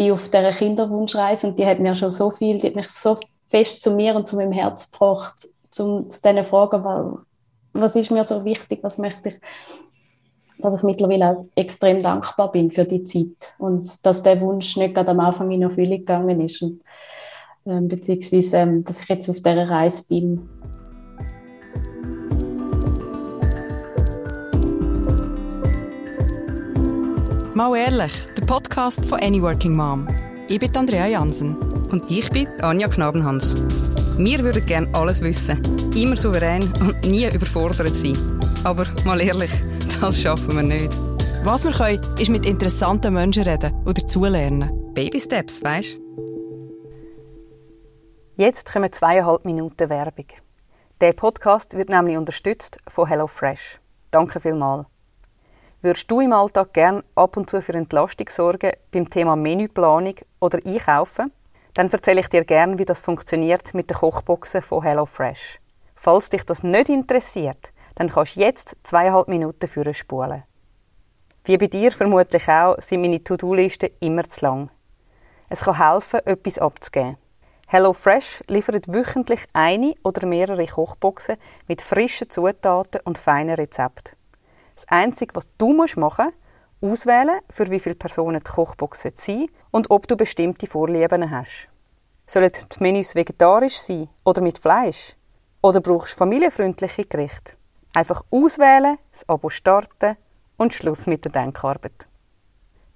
bin auf dieser Kinderwunschreise und die hat mir schon so viel, die hat mich so fest zu mir und zu meinem Herz gebracht, zum, zu diesen Fragen, weil, was ist mir so wichtig, was möchte ich, dass ich mittlerweile auch extrem dankbar bin für die Zeit und dass der Wunsch nicht gerade am Anfang in Erfüllung gegangen ist und ähm, beziehungsweise, ähm, dass ich jetzt auf dieser Reise bin. Mal ehrlich, der Podcast von Any Working Mom. Ich bin Andrea Jansen. Und ich bin Anja Knabenhans. Wir würden gerne alles wissen, immer souverän und nie überfordert sein. Aber mal ehrlich, das schaffen wir nicht. Was wir können, ist mit interessanten Menschen reden oder zulernen. Baby Steps, weißt Jetzt kommen zweieinhalb Minuten Werbung. Der Podcast wird nämlich unterstützt von HelloFresh. Danke vielmals. Würdest du im Alltag gern ab und zu für Entlastung sorgen beim Thema Menüplanung oder Einkaufen? Dann erzähle ich dir gern, wie das funktioniert mit den Kochboxen von HelloFresh. Falls dich das nicht interessiert, dann kannst du jetzt zweieinhalb Minuten für spulen. Wie bei dir vermutlich auch, sind meine To-Do-Listen immer zu lang. Es kann helfen, etwas abzugeben. HelloFresh liefert wöchentlich eine oder mehrere Kochboxen mit frischen Zutaten und feinen Rezepten. Das Einzige, was du machen musst, auswählen, für wie viele Personen die Kochbox sein soll und ob du bestimmte Vorlieben hast. Sollen die Menüs vegetarisch sein oder mit Fleisch? Oder brauchst du familienfreundliche Gerichte? Einfach auswählen, das Abo starten und Schluss mit der Denkarbeit.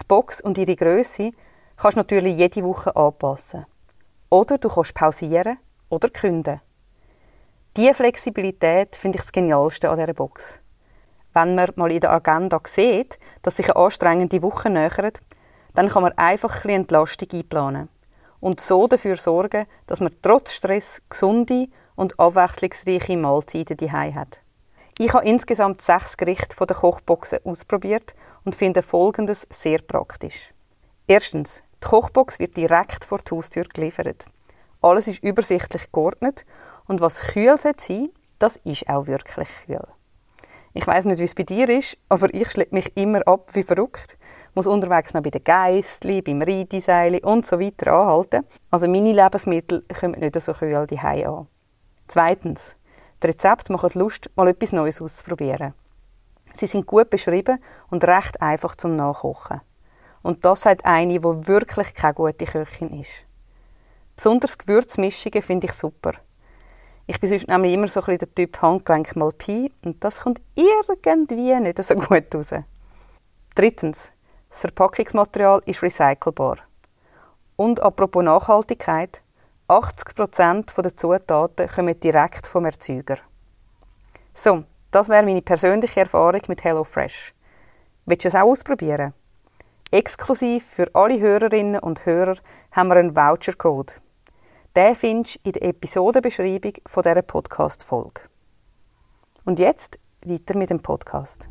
Die Box und ihre Größe kannst du natürlich jede Woche anpassen. Oder du kannst pausieren oder künden. Diese Flexibilität finde ich das Genialste an dieser Box wenn man mal in der Agenda sieht, dass sich eine anstrengende Woche nähert, dann kann man einfach ein Entlastung einplanen und so dafür sorgen, dass man trotz Stress gesunde und abwechslungsreiche Mahlzeiten daheim hat. Ich habe insgesamt sechs Gerichte von der Kochboxen ausprobiert und finde Folgendes sehr praktisch. Erstens, die Kochbox wird direkt vor die Haustür geliefert. Alles ist übersichtlich geordnet und was kühl sein das ist auch wirklich kühl. Ich weiß nicht, wie es bei dir ist, aber ich schleppe mich immer ab wie verrückt. Muss unterwegs noch bei den Geistli, beim Reideseil und so weiter anhalten. Also meine Lebensmittel kommen nicht so kühl die an. Zweitens. Die Rezepte machen Lust, mal etwas Neues auszuprobieren. Sie sind gut beschrieben und recht einfach zum Nachkochen. Und das sagt eine, die wirklich keine gute Köchin ist. Besonders Gewürzmischungen finde ich super. Ich bin sonst nämlich immer so ein bisschen der Typ Handgelenk mal Pi und das kommt irgendwie nicht so gut raus. Drittens, das Verpackungsmaterial ist recycelbar. Und apropos Nachhaltigkeit, 80% der Zutaten kommen direkt vom Erzeuger. So, das wäre meine persönliche Erfahrung mit HelloFresh. Willst du es auch ausprobieren? Exklusiv für alle Hörerinnen und Hörer haben wir einen Vouchercode. Den findest du in der Episodenbeschreibung von dieser Podcast-Folge. Und jetzt weiter mit dem Podcast.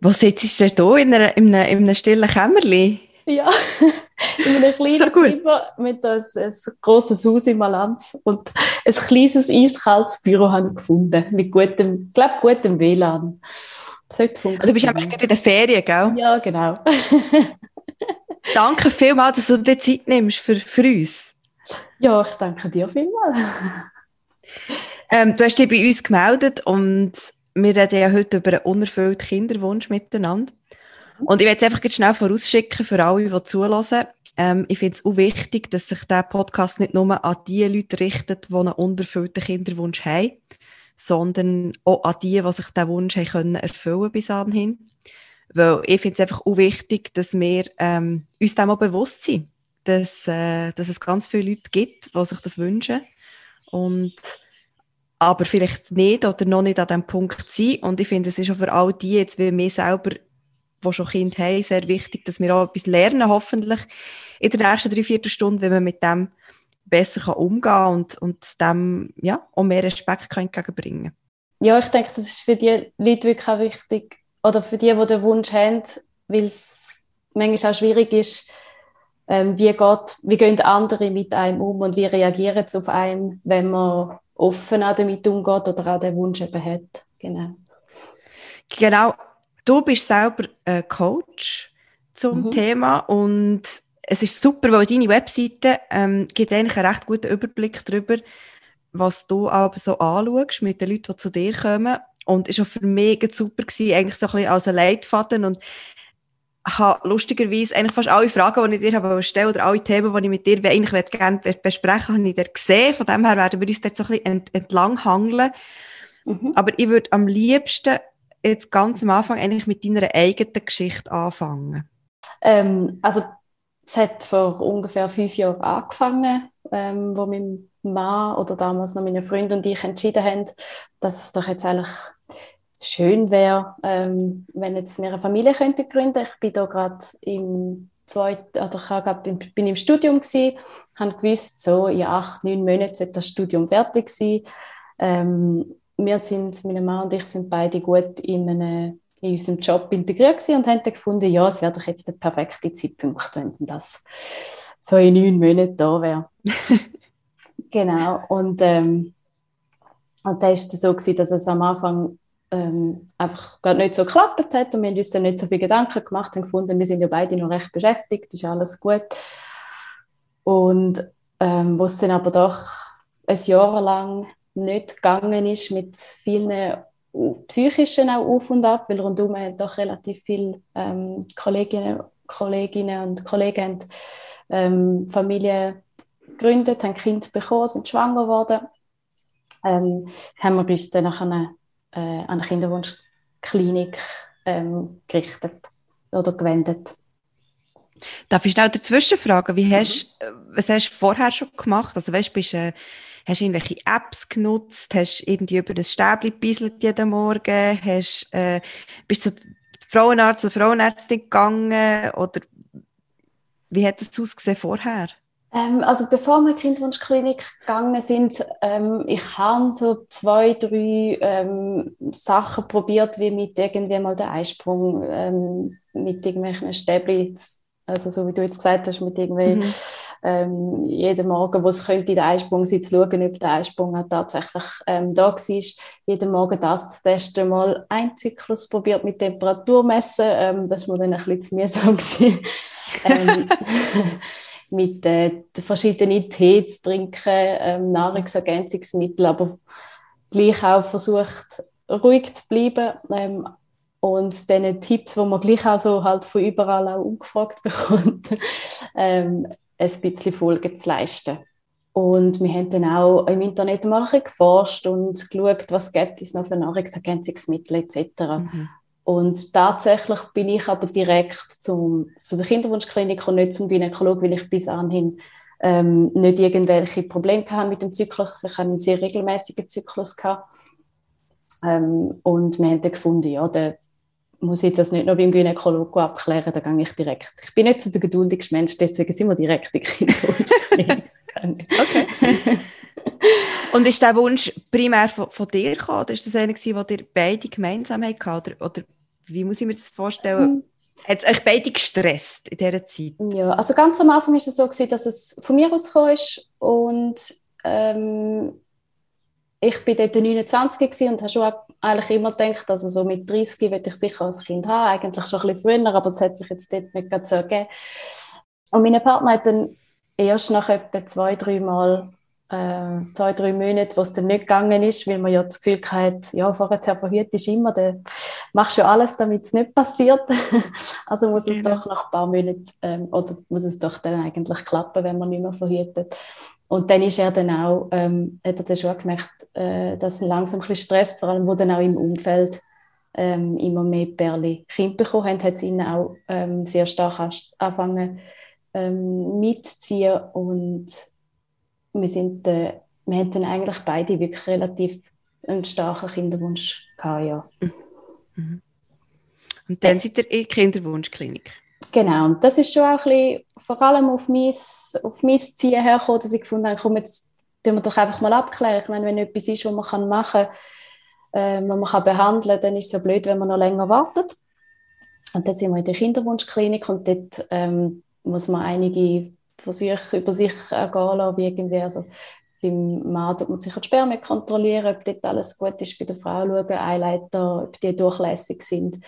Wo sitzt du hier? In, einer, in, einem, in einem stillen Kämmerchen? Ja, in einem kleinen so Zimmer mit einem, ein grosses Haus in Malanz und ein kleines, eiskaltes Büro habe ich gefunden, mit gutem, ich glaube, gutem WLAN. Das sollte funktionieren. Also du bist einfach in der Ferien, gell? Ja, genau. Danke vielmals, dass du dir Zeit nimmst für, für uns. Ja, ich danke dir vielmals. ähm, du hast dich bei uns gemeldet und wir reden ja heute über einen unerfüllten Kinderwunsch miteinander. Und ich werde es einfach schnell vorausschicken für alle, die zulassen. Ähm, ich finde es auch wichtig, dass sich der Podcast nicht nur an die Leute richtet, die einen unerfüllten Kinderwunsch haben, sondern auch an die, die sich diesen Wunsch haben können erfüllen bis anhin. Weil ich finde es einfach auch wichtig, dass wir ähm, uns dem auch bewusst sind, dass, äh, dass es ganz viele Leute gibt, die sich das wünschen. Und aber vielleicht nicht oder noch nicht an diesem Punkt sind. Und ich finde, es ist auch für all die, jetzt wie mir selber, die schon Kind haben, sehr wichtig, dass wir auch etwas lernen, hoffentlich in der nächsten drei, vier Stunden, wenn man mit dem besser kann umgehen kann und, und dem ja, auch mehr Respekt entgegenbringen kann. Ja, ich denke, das ist für die Leute wirklich auch wichtig, oder für die, die den Wunsch haben, weil es manchmal auch schwierig ist, ähm, wie, geht, wie gehen andere mit einem um und wie reagieren sie auf einen, wenn man offen auch damit umgeht oder auch den Wunsch eben hat. Genau. Genau. du bist selber äh, Coach zum mhm. Thema und es ist super, weil deine Webseite ähm, gibt eigentlich einen recht guten Überblick darüber, was du aber so anschaust mit den Leuten, die zu dir kommen. Und war auch für mich super gewesen, eigentlich so ein bisschen als ein Leitfaden und habe lustigerweise eigentlich fast alle Fragen, die ich dir habe stellen oder alle Themen, die ich mit dir eigentlich gerne besprechen habe ich dir gesehen. Von dem her werden wir uns dort so ein bisschen entlang hangeln. Mhm. Aber ich würde am liebsten jetzt ganz am Anfang eigentlich mit deiner eigenen Geschichte anfangen. Ähm, also es hat vor ungefähr fünf Jahren angefangen, ähm, wo mein Mann oder damals noch meine Freunde und ich entschieden haben, dass es doch jetzt eigentlich schön wäre, ähm, wenn jetzt wir eine Familie könnten gründen. Ich bin da gerade im zweiten, oder ich grad, bin im Studium gewesen, habe gewusst, so in acht, neun Monaten sollte das Studium fertig sein. Ähm, wir sind, meine Mann und ich sind beide gut in, eine, in unserem Job integriert gewesen und haben dann gefunden, ja, es wäre doch jetzt der perfekte Zeitpunkt, wenn das so in neun Monaten da wäre. genau. Und, ähm, und da war es so, gewesen, dass es am Anfang ähm, einfach gerade nicht so geklappt hat und wir haben uns dann nicht so viele Gedanken gemacht und gefunden, wir sind ja beide noch recht beschäftigt, ist alles gut. Und ähm, wo es dann aber doch ein Jahr lang nicht gegangen ist mit vielen psychischen auch auf und ab, weil rundum haben doch relativ viele ähm, Kolleginnen, Kolleginnen und Kollegen ähm, Familie gegründet, haben Kind bekommen, sind schwanger geworden. Ähm, haben wir uns dann nachher äh, an eine Kinderwunschklinik ähm, gerichtet oder gewendet. Darf ich schnell dazwischen fragen, wie hast, mhm. was hast du vorher schon gemacht? Also weißt, bist, äh, hast du irgendwelche Apps genutzt? Hast du irgendwie über das Stäbli gebieselt jeden Morgen? Hast, äh, bist du zum Frauenarzt oder Frauenärztin gegangen? Oder wie hat das ausgesehen vorher? Ähm, also bevor wir in die Kinderwunschklinik gegangen sind, ähm, ich habe so zwei, drei ähm, Sachen probiert, wie mit irgendwie mal den Eisprung ähm, mit irgendwelchen Stäbchen, also so wie du jetzt gesagt hast, mit irgendwie mhm. ähm, jeden Morgen, wo es könnte, der Eisprung sein, zu schauen, ob der Eisprung auch tatsächlich ähm, da war. Jeden Morgen das zu testen, mal ein Zyklus probiert mit Temperatur messen, ähm, das war mir dann ein bisschen zu mühsam. ähm, mit äh, verschiedenen Tee zu trinken, ähm, Nahrungsergänzungsmittel, aber gleich auch versucht, ruhig zu bleiben ähm, und diesen Tipps, die man gleich auch so halt von überall auch ungefragt bekommt, ähm, ein bisschen Folge zu leisten. Und wir haben dann auch im Internet mal geforscht und geschaut, was gibt es noch für Nahrungsergänzungsmittel etc. Mhm. Und tatsächlich bin ich aber direkt zum, zu der Kinderwunschklinik und nicht zum Gynäkologen, weil ich bis anhin ähm, nicht irgendwelche Probleme hatte mit dem Zyklus. Ich hatte einen sehr regelmäßigen Zyklus. Gehabt. Ähm, und wir haben dann gefunden, ja, der muss ich das nicht noch beim Gynäkologen abklären, da gehe ich direkt. Ich bin nicht so der geduldigste Mensch, deswegen sind wir direkt in die Kinderwunschklinik. okay. Und ist der Wunsch primär von, von dir gekommen, oder ist das einer den ihr beide gemeinsam hatten? Oder, oder wie muss ich mir das vorstellen? Mhm. Hat es euch beide gestresst in dieser Zeit? Ja, also ganz am Anfang war es so, gewesen, dass es von mir aus kam und ähm, ich war dort 29 und habe schon eigentlich immer gedacht, also so mit 30 würde ich sicher ein Kind haben, eigentlich schon ein bisschen früher, aber es hat sich jetzt dort nicht so ergeben. Und mein Partner hat dann erst nach etwa zwei, drei Mal äh, zwei, drei Monate, wo es dann nicht gegangen ist, weil man ja das Gefühl hat, ja, vorher verhütet ist immer, dann machst du alles, damit es nicht passiert. also muss es genau. doch nach ein paar Monaten, ähm, oder muss es doch dann eigentlich klappen, wenn man nicht mehr verhütet. Und dann ist er dann auch, ähm, hat er dann schon gemerkt, äh, dass langsam ein bisschen Stress, vor allem wo dann auch im Umfeld ähm, immer mehr Perle Kinder bekommen haben, hat es ihn auch ähm, sehr stark angefangen ähm, mitzuziehen und wir, sind, äh, wir haben dann eigentlich beide wirklich relativ einen starken Kinderwunsch gehabt, ja. Mhm. Und dann seid ihr in die Kinderwunschklinik? Genau, und das ist schon auch ein bisschen, vor allem auf mein, auf mein Ziel hergekommen, dass ich gefunden habe, komm, jetzt tun wir doch einfach mal abklären. Ich meine, wenn etwas ist, was man machen kann, äh, was man kann behandeln kann, dann ist es ja blöd, wenn man noch länger wartet. Und dann sind wir in der Kinderwunschklinik und dort ähm, muss man einige Versuche über sich ergehen lassen, wie irgendwie, also beim Mann tut man sich die Spermien kontrollieren, ob dort alles gut ist, bei der Frau schauen, Eileiter, ob die durchlässig sind.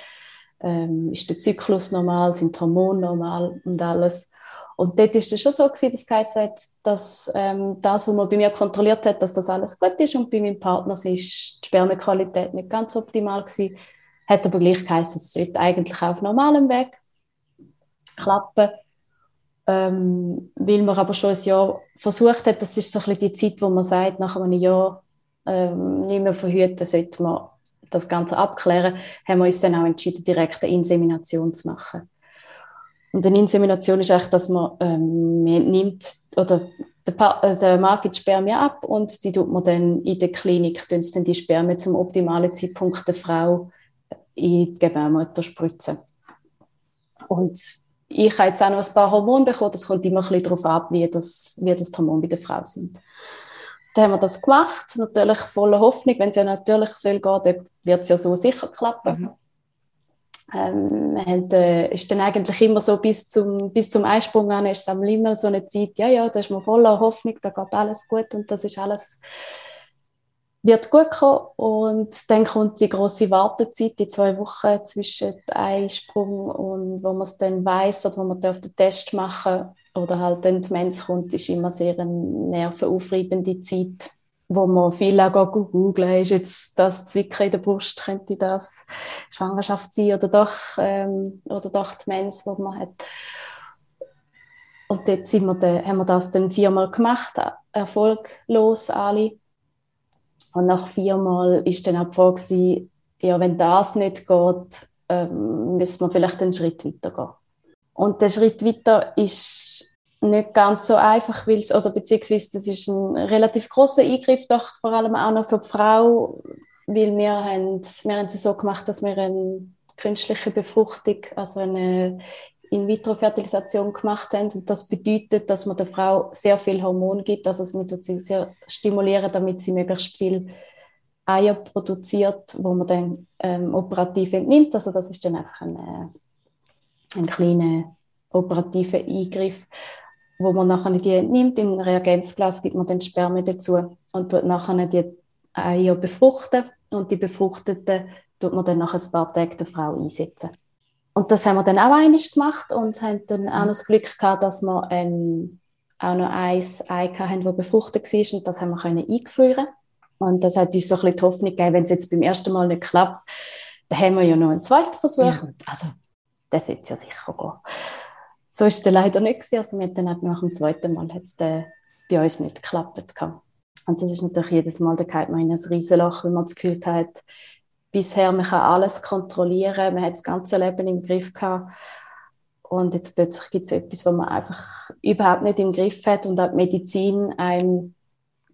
ähm, ist der Zyklus normal, sind Hormone normal und alles. Und dort ist es schon so gewesen, dass geheißen hat, dass ähm, das, was man bei mir kontrolliert hat, dass das alles gut ist und bei meinem Partner ist die Spermequalität nicht ganz optimal gewesen. Hat aber gleich geheißen, es sollte eigentlich auf normalem Weg klappen. Ähm, weil man aber schon ein Jahr versucht hat, das ist so ein bisschen die Zeit, wo man sagt, nach einem Jahr ähm, nicht mehr verhüten, sollte man das Ganze abklären, haben wir uns dann auch entschieden, direkt eine Insemination zu machen. Und eine Insemination ist echt, dass man, ähm, man nimmt, oder der, äh, der Mann gibt Spermien ab und die tut man dann in der Klinik, dann die Spermien zum optimalen Zeitpunkt der Frau in die Gebärmutter spritzen. Und ich habe jetzt auch noch ein paar Hormone bekommen, das kommt immer ein bisschen darauf ab, wie das, wie das Hormone bei der Frau sind. Dann haben wir das gemacht, natürlich voller Hoffnung, wenn es ja natürlich soll gehen, dann wird es ja so sicher klappen. Mhm. Ähm, haben, äh, ist dann eigentlich immer so bis zum, bis zum Einsprung an, ist es am immer so eine Zeit, ja, ja, da ist man voller Hoffnung, da geht alles gut und das ist alles, wird gut kommen. Und dann kommt die große Wartezeit, die zwei Wochen zwischen Einsprung und wo man es dann weiß oder wo man den Test machen oder halt dann die Mens kommt, ist immer sehr eine nervenaufreibende Zeit wo man viel auch googeln, ist jetzt das Zwicken in der Brust, könnte das Schwangerschaft sein oder doch, ähm, oder doch die Mens, die man hat. Und dort sind wir dann, haben wir das dann viermal gemacht, erfolglos alle. Und nach viermal ist dann auch die Frage, ja, wenn das nicht geht, ähm, müssen wir vielleicht einen Schritt weiter gehen. Und der Schritt weiter ist nicht ganz so einfach, weil oder beziehungsweise das ist ein relativ großer Eingriff, doch vor allem auch noch für die Frau, weil wir haben, wir haben es so gemacht, dass wir eine künstliche Befruchtung, also eine In-vitro-Fertilisation gemacht haben. Und das bedeutet, dass man der Frau sehr viel Hormon gibt, also es tut sie sehr stimulieren, damit sie möglichst viel Eier produziert, wo man dann ähm, operativ entnimmt. Also das ist dann einfach ein, äh, ein kleiner operativer Eingriff wo man nachher die entnimmt. Im Reagenzglas gibt man dann Spermien dazu und tut nachher die Eier befruchten und die befruchteten tut man dann nach ein paar Tagen der Frau einsetzen. Und das haben wir dann auch einig gemacht und haben dann auch noch das Glück gehabt, dass wir ein, auch noch eins Ei hatten, das befruchtet war und das haben wir können einfrieren. Und das hat uns so ein bisschen die Hoffnung gegeben, wenn es jetzt beim ersten Mal nicht klappt, dann haben wir ja noch einen zweiten Versuch. Ja. Also, das sollte ja sicher gehen so ist es leider nicht gewesen. Also wir dann nach dem zweiten Mal hat es bei uns nicht geklappt. Und das ist natürlich jedes Mal, da geht man in ein Riesenloch, wenn man das Gefühl hat, bisher man kann alles kontrollieren, man hat das ganze Leben im Griff gehabt. Und jetzt plötzlich gibt es etwas, was man einfach überhaupt nicht im Griff hat und auch die Medizin einem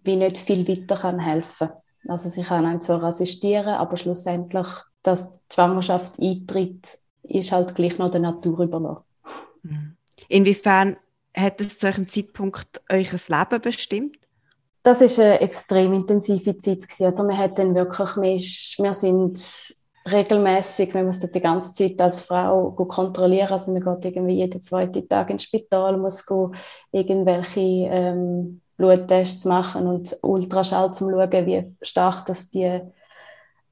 wie nicht viel weiter kann helfen Also sie kann einem zwar assistieren, aber schlussendlich, dass die Schwangerschaft eintritt, ist halt gleich noch der Natur überlassen. Mhm. Inwiefern hat es zu eurem Zeitpunkt ein Leben bestimmt? Das ist eine extrem intensive Zeit gewesen. Also wir hatten wirklich, wir, wir sind regelmäßig, wir mussten die ganze Zeit als Frau kontrollieren. Also man geht irgendwie jeden zweiten Tag ins Spital, muss irgendwelche ähm, Bluttests machen und Ultraschall zum schauen, wie stark dass die,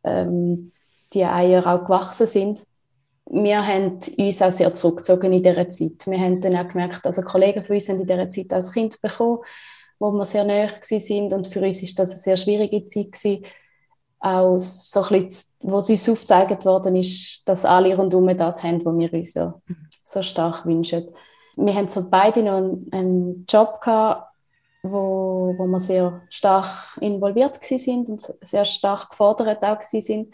ähm, die Eier auch gewachsen sind wir haben uns auch sehr zurückgezogen in dieser Zeit. Wir haben dann auch gemerkt, also Kollegen von uns haben in dieser Zeit als Kind bekommen, wo wir sehr nahe sind und für uns ist das eine sehr schwierige Zeit gewesen. Auch so ein bisschen, wo es uns aufgezeigt worden ist, dass alle rundherum das haben, was wir uns ja so stark wünschen. Wir haben so beide noch einen, einen Job gehabt, wo, wo wir sehr stark involviert sind und sehr stark gefordert auch sind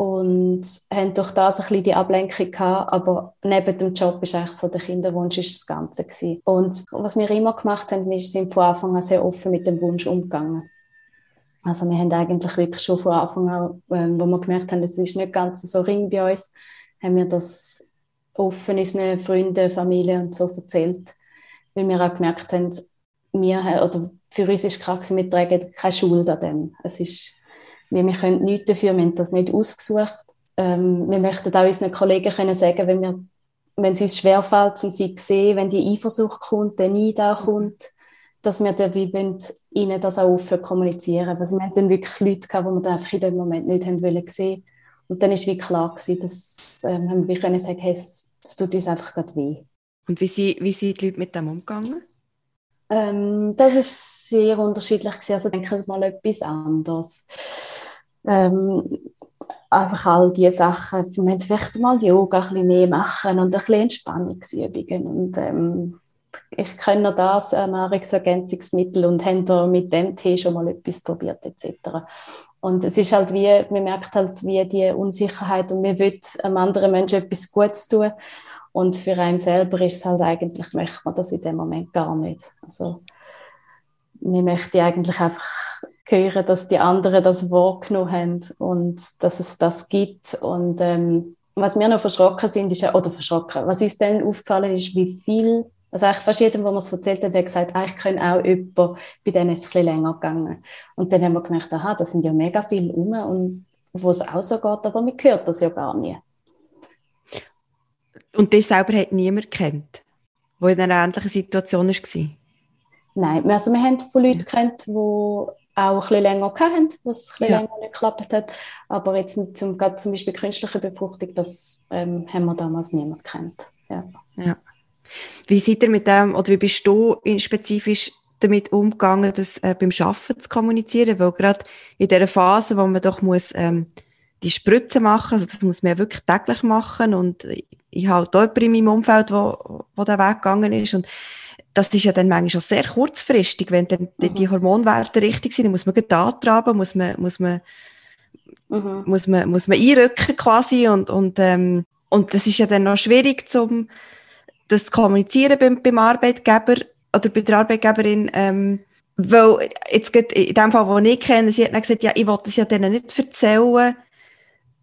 und haben durch das ein bisschen die Ablenkung gehabt, aber neben dem Job ist eigentlich so der Kinderwunsch ist das Ganze gewesen. Und was wir immer gemacht haben, wir sind von Anfang an sehr offen mit dem Wunsch umgegangen. Also wir haben eigentlich wirklich schon von Anfang an, ähm, wo wir gemerkt haben, es ist nicht ganz so ring bei uns, haben wir das offen unseren Freunden, Familie und so erzählt, weil wir auch gemerkt haben, wir, oder für uns ist klar, wir tragen keine Schuld an dem. Es ist wir, wir können nichts dafür, wir haben das nicht ausgesucht. Ähm, wir möchten auch unseren Kollegen können sagen, wenn, wir, wenn es uns schwerfällt, um sie zu sehen, wenn die Eifersucht kommt, der Neid auch kommt, dass wir wie wollen, ihnen das auch offen kommunizieren. Also wir haben dann wirklich Leute gehabt, die wir dann einfach in dem Moment nicht haben wollen sehen Und dann ist wie klar gewesen, dass ähm, wir können sagen, hey, es, es tut uns einfach gerade weh. Und wie, sie, wie sind die Leute mit dem umgegangen? Ähm, das ist sehr unterschiedlich gewesen. Also denke mal etwas anderes. Ähm, einfach all diese Sachen. Wir müssen vielleicht mal Yoga ein bisschen mehr machen und ein bisschen Entspannungsübungen. Und ähm, ich kenne noch das, Nahrungsergänzungsmittel und haben da mit dem Tee schon mal etwas probiert etc. Und es ist halt wie, man merkt halt wie die Unsicherheit und man will einem anderen Menschen etwas Gutes tun und für einen selber ist es halt eigentlich, möchte man das in dem Moment gar nicht. Also man möchte eigentlich einfach hören, dass die anderen das wahrgenommen haben und dass es das gibt und ähm, was wir noch verschrocken sind, ist, oder verschrocken, was uns dann aufgefallen ist, wie viel also eigentlich fast jedem, wo man es erzählt hat, hat gesagt, ah, ich kenne auch jemanden, bei denen ist es ein länger gegangen. Und dann haben wir gemerkt, aha, da sind ja mega viele rum und wo es auch so geht, aber man hört das ja gar nie. Und das selber hat niemand kennt, der in einer ähnlichen Situation war? Nein, also wir haben von Leuten kennt, die auch ein bisschen länger hatten, wo es ein bisschen ja. länger nicht geklappt hat. Aber jetzt mit zum, zum Beispiel künstliche Befruchtung, das ähm, haben wir damals niemand kennt. Ja. ja. Wie seid ihr mit dem, oder wie bist du spezifisch damit umgegangen, das äh, beim Arbeiten zu kommunizieren? Weil gerade in dieser Phase, wo man doch muss, ähm, die Spritze machen, also das muss man ja wirklich täglich machen und ich habe jemanden in meinem Umfeld, wo, wo der Weg gegangen ist und das ist ja dann manchmal schon sehr kurzfristig, wenn dann mhm. die Hormonwerte richtig sind, dann muss man antraben, muss man, muss man, mhm. muss man, muss man einrücken quasi und, und, ähm, und das ist ja dann noch schwierig zum, das kommunizieren beim, beim Arbeitgeber oder bei der Arbeitgeberin, ähm, weil jetzt geht in dem Fall, wo ich kenne, sie hat dann gesagt, ja, ich wollte es ja denen nicht erzählen,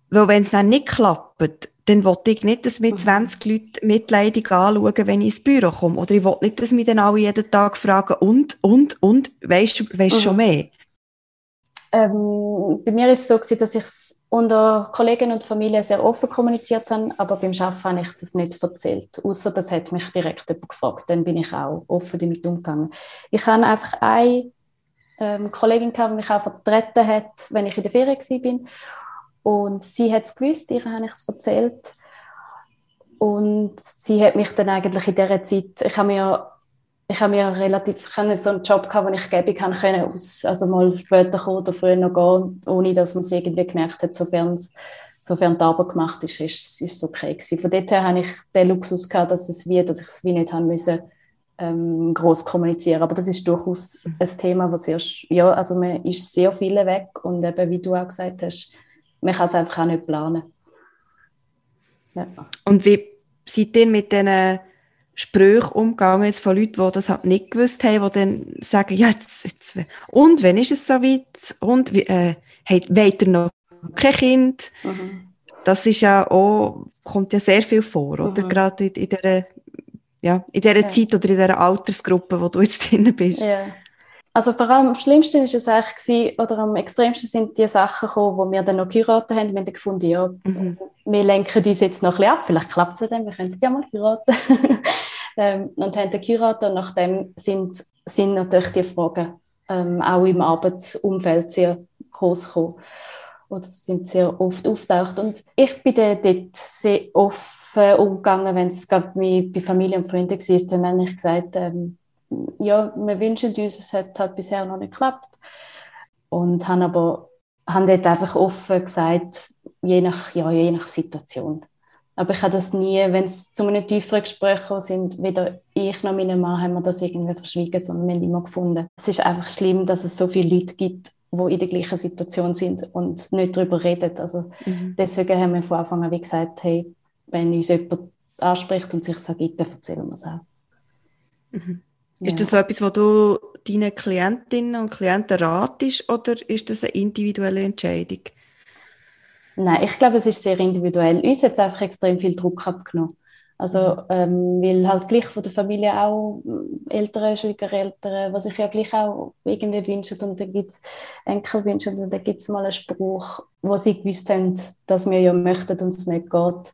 weil wenn es dann nicht klappt, dann wollte ich nicht, dass mir 20 mhm. Leute mitleidig anschauen, wenn ich ins Büro komme. Oder ich wollte nicht, dass mich dann alle jeden Tag fragen, und, und, und, weisst du mhm. schon mehr? Ähm, bei mir ist es so, gewesen, dass ich es unter Kollegen und Familie sehr offen kommuniziert habe, aber beim Arbeiten habe ich das nicht erzählt. Außer das hat mich direkt jemand gefragt. Dann bin ich auch offen damit umgegangen. Ich habe einfach eine ähm, Kollegin gehabt, die mich auch vertreten hat, wenn ich in der Ferien war. Und sie hat es gewusst, ihr habe ich es erzählt. Und sie hat mich dann eigentlich in dieser Zeit, ich habe mir ich habe mir relativ ich hatte so einen Job gehabt, wo ich gäbe kann können aus also mal später kommen oder früher noch gehen, ohne dass man es irgendwie gemerkt hat, sofern sofern die Arbeit gemacht ist, ist, ist es okay gewesen. Von dort her habe ich den Luxus gehabt, dass es wie, dass ich es wie nicht haben müssen ähm, groß kommunizieren. Aber das ist durchaus ein Thema, was sehr, ja, also man ist sehr viele weg und eben, wie du auch gesagt hast, man kann es einfach auch nicht planen. Ja. Und wie seid ihr mit diesen Sprüche umgegangen jetzt von Leuten, die das halt nicht gewusst haben, die dann sagen, ja, jetzt, jetzt, und, wenn ist es so weit? Und, äh, hey, wollt ihr noch kein Kind? Mhm. Das ist ja auch, kommt ja sehr viel vor, oder? Mhm. Gerade in, in dieser, ja, in dieser ja. Zeit oder in dieser Altersgruppe, wo du jetzt drin bist. Ja. Also vor allem am schlimmsten ist es eigentlich gewesen, oder am extremsten sind die Sachen gekommen, wo wir dann noch geheiratet haben. Wir haben gefunden, ja, mhm. wir lenken uns jetzt noch ein bisschen ab, vielleicht klappt es dann, wir könnten ja mal heiraten. ähm, und haben dann geheiratet und nachdem sind, sind natürlich die Fragen ähm, auch im Arbeitsumfeld sehr groß gekommen oder sind sehr oft auftaucht. Und ich bin dann dort sehr offen umgegangen, wenn es bei Familie und Freunden war, dann habe ich gesagt, ähm, ja, wir wünschen uns, es hat halt bisher noch nicht geklappt. Und haben aber haben dort einfach offen gesagt, je nach, ja, je nach Situation. Aber ich habe das nie, wenn es zu einem tieferen Gespräch sind, weder ich noch meine Mann haben wir das irgendwie verschwiegen, sondern wir haben immer gefunden. Es ist einfach schlimm, dass es so viele Leute gibt, die in der gleichen Situation sind und nicht darüber reden. Also mhm. deswegen haben wir von Anfang an wie gesagt, hey, wenn uns jemand anspricht und sich sagt, dann erzählen wir es auch. Mhm. Ja. Ist das so etwas, was du deinen Klientinnen und Klienten ratest oder ist das eine individuelle Entscheidung? Nein, ich glaube, es ist sehr individuell. Uns hat es einfach extrem viel Druck abgenommen. Also, ähm, weil halt gleich von der Familie auch Eltern, Schwiegereltern, was ich ja gleich auch irgendwie wünsche. Und dann gibt es Enkelwünsche und dann gibt es mal einen Spruch, wo sie gewusst haben, dass wir ja möchten und es nicht geht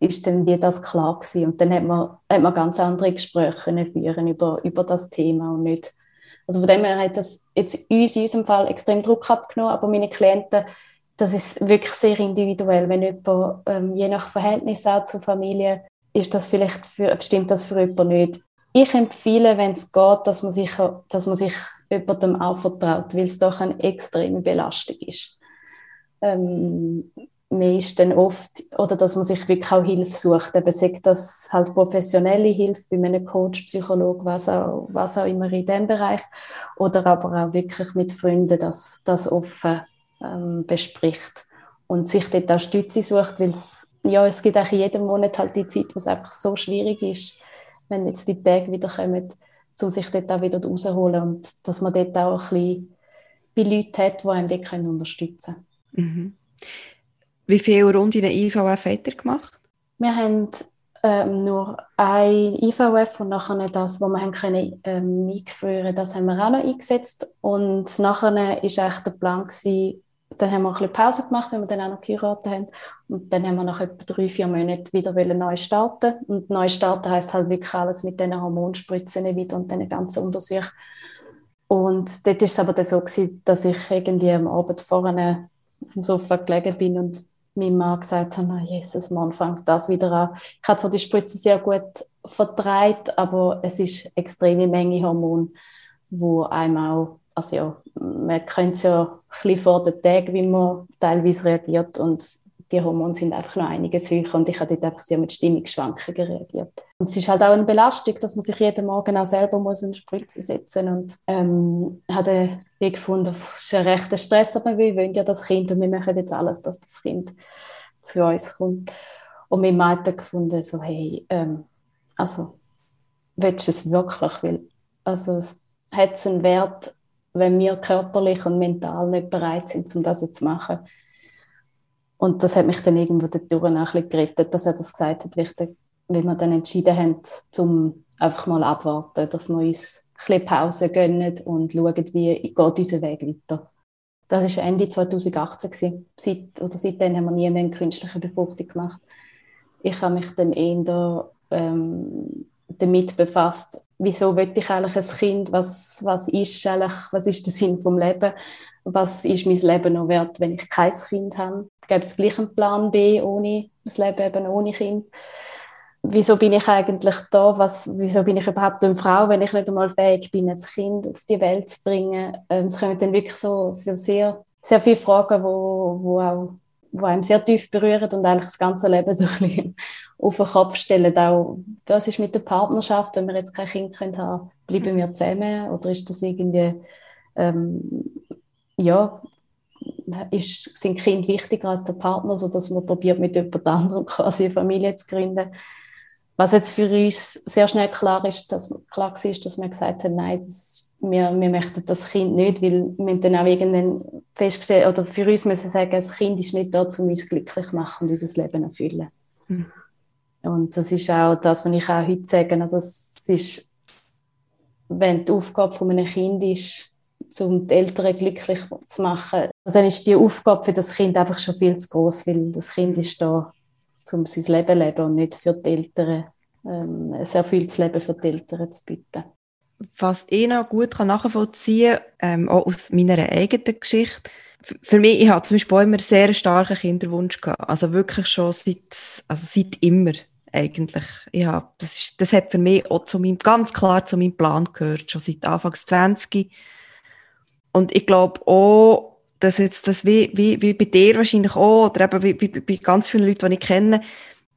ist dann wie das klar gewesen. Und dann hat man, hat man ganz andere Gespräche führen über, über das Thema und nicht, also von dem her hat das jetzt uns in unserem Fall extrem Druck abgenommen, aber meine Klienten das ist wirklich sehr individuell. Wenn jemand, ähm, je nach Verhältnis auch zur Familie, ist das vielleicht für, stimmt das für jemanden nicht. Ich empfehle, wenn es geht, dass man sich, dass man sich jemandem auch vertraut, weil es doch eine extreme Belastung ist. Ähm, man ist dann oft, oder dass man sich wirklich auch Hilfe sucht. Eben sagt das halt professionelle Hilfe bei einem Coach, Psychologe, was auch, was auch immer in dem Bereich. Oder aber auch wirklich mit Freunden das, das offen ähm, bespricht und sich dort auch Stütze sucht, weil es, ja, es gibt auch in jedem Monat halt die Zeit, wo es einfach so schwierig ist, wenn jetzt die Tage wieder kommen, um sich dort auch wieder rauszuholen und dass man dort auch ein bisschen bei Leuten hat, die einem dort unterstützen können. Mhm. Wie viele Runden IVF habt ihr gemacht? Wir haben ähm, nur ein IVF und nachher das, was wir haben können, ähm, einführen das haben wir auch noch eingesetzt. Und nachher war eigentlich der Plan, gewesen, dann haben wir ein bisschen Pause gemacht, wenn wir dann auch noch geheiratet haben. Und dann haben wir nach etwa drei, vier Monaten wieder neu starten. Und neu starten heisst halt wirklich alles mit diesen Hormonspritzen wieder und diesen ganzen Untersuchungen. Und dort war es aber dann so, gewesen, dass ich irgendwie am Abend vorne auf dem Sofa gelegen bin und mein Mann gesagt habe, Jesus, Mann, fängt das wieder an. Ich habe zwar die Spritze sehr gut vertreibt, aber es ist extreme Menge Hormon, wo einem auch, also ja, man kennt es ja ein bisschen vor den Tagen, wie man teilweise reagiert und die Hormone sind einfach noch einiges höher und ich habe dort einfach sehr mit Stimmungsschwankungen reagiert. Und es ist halt auch eine Belastung, dass man sich jeden Morgen auch selber muss eine Spritze setzen und ähm, habe wie gefunden, es ist ein rechter Stress, aber wir wollen ja das Kind und wir machen jetzt alles, dass das Kind zu uns kommt. Und mein Mann hat gefunden, so, hey, ähm, also, willst du es wirklich? Weil, also, es hat einen Wert, wenn wir körperlich und mental nicht bereit sind, um das zu machen. Und das hat mich dann irgendwo dadurch auch ein bisschen gerettet, dass er das gesagt hat, wie wir dann entschieden haben, zum einfach mal abwarten, dass wir uns ein bisschen Pause gönnen und schauen, wie geht unser Weg weiter. Das war Ende 2018. Seit, oder seitdem haben wir nie mehr eine künstliche Befruchtung gemacht. Ich habe mich dann eher ähm, damit befasst, wieso will ich eigentlich ein Kind, was, was, ist eigentlich, was ist der Sinn vom Leben, was ist mein Leben noch wert, wenn ich kein Kind habe. Gibt es gleich einen Plan B ohne das Leben eben ohne Kind? Wieso bin ich eigentlich da? Was, wieso bin ich überhaupt eine Frau, wenn ich nicht einmal fähig bin, ein Kind auf die Welt zu bringen? Ähm, es kommen dann wirklich so, so sehr, sehr viele Fragen, wo, wo auch wo einem sehr tief berühren und eigentlich das ganze Leben so ein bisschen auf den Kopf stellen. Auch, was ist mit der Partnerschaft, wenn wir jetzt kein Kind können haben bleiben wir zusammen oder ist das irgendwie, ähm, ja, ist, sind Kinder wichtiger als der Partner, sodass man probiert, mit jemand anderem quasi eine Familie zu gründen. Was jetzt für uns sehr schnell klar ist, dass klar war, dass wir gesagt haben, nein, das wir, wir möchten das Kind nicht, weil wir dann auch irgendwann festgestellt, oder für uns müssen sagen, das Kind ist nicht da, um uns glücklich zu machen und unser Leben zu erfüllen. Mhm. Und das ist auch das, was ich auch heute sage. Also es ist, wenn die Aufgabe von einem Kind ist, um die Eltern glücklich zu machen, dann ist die Aufgabe für das Kind einfach schon viel zu groß, weil das Kind ist da, um sein Leben zu leben und nicht für die Eltern ähm, ein erfülltes Leben für die Eltern zu bieten was ich noch gut nachvollziehen kann, ähm, auch aus meiner eigenen Geschichte, für mich, ich habe zum Beispiel immer sehr einen starken Kinderwunsch gehabt. Also wirklich schon seit, also seit immer eigentlich. Ja, das, ist, das hat für mich auch zu meinem, ganz klar zu meinem Plan gehört, schon seit Anfangs 20. Und ich glaube auch, dass jetzt das wie, wie, wie bei dir wahrscheinlich auch, oder eben wie, wie, bei ganz vielen Leuten, die ich kenne,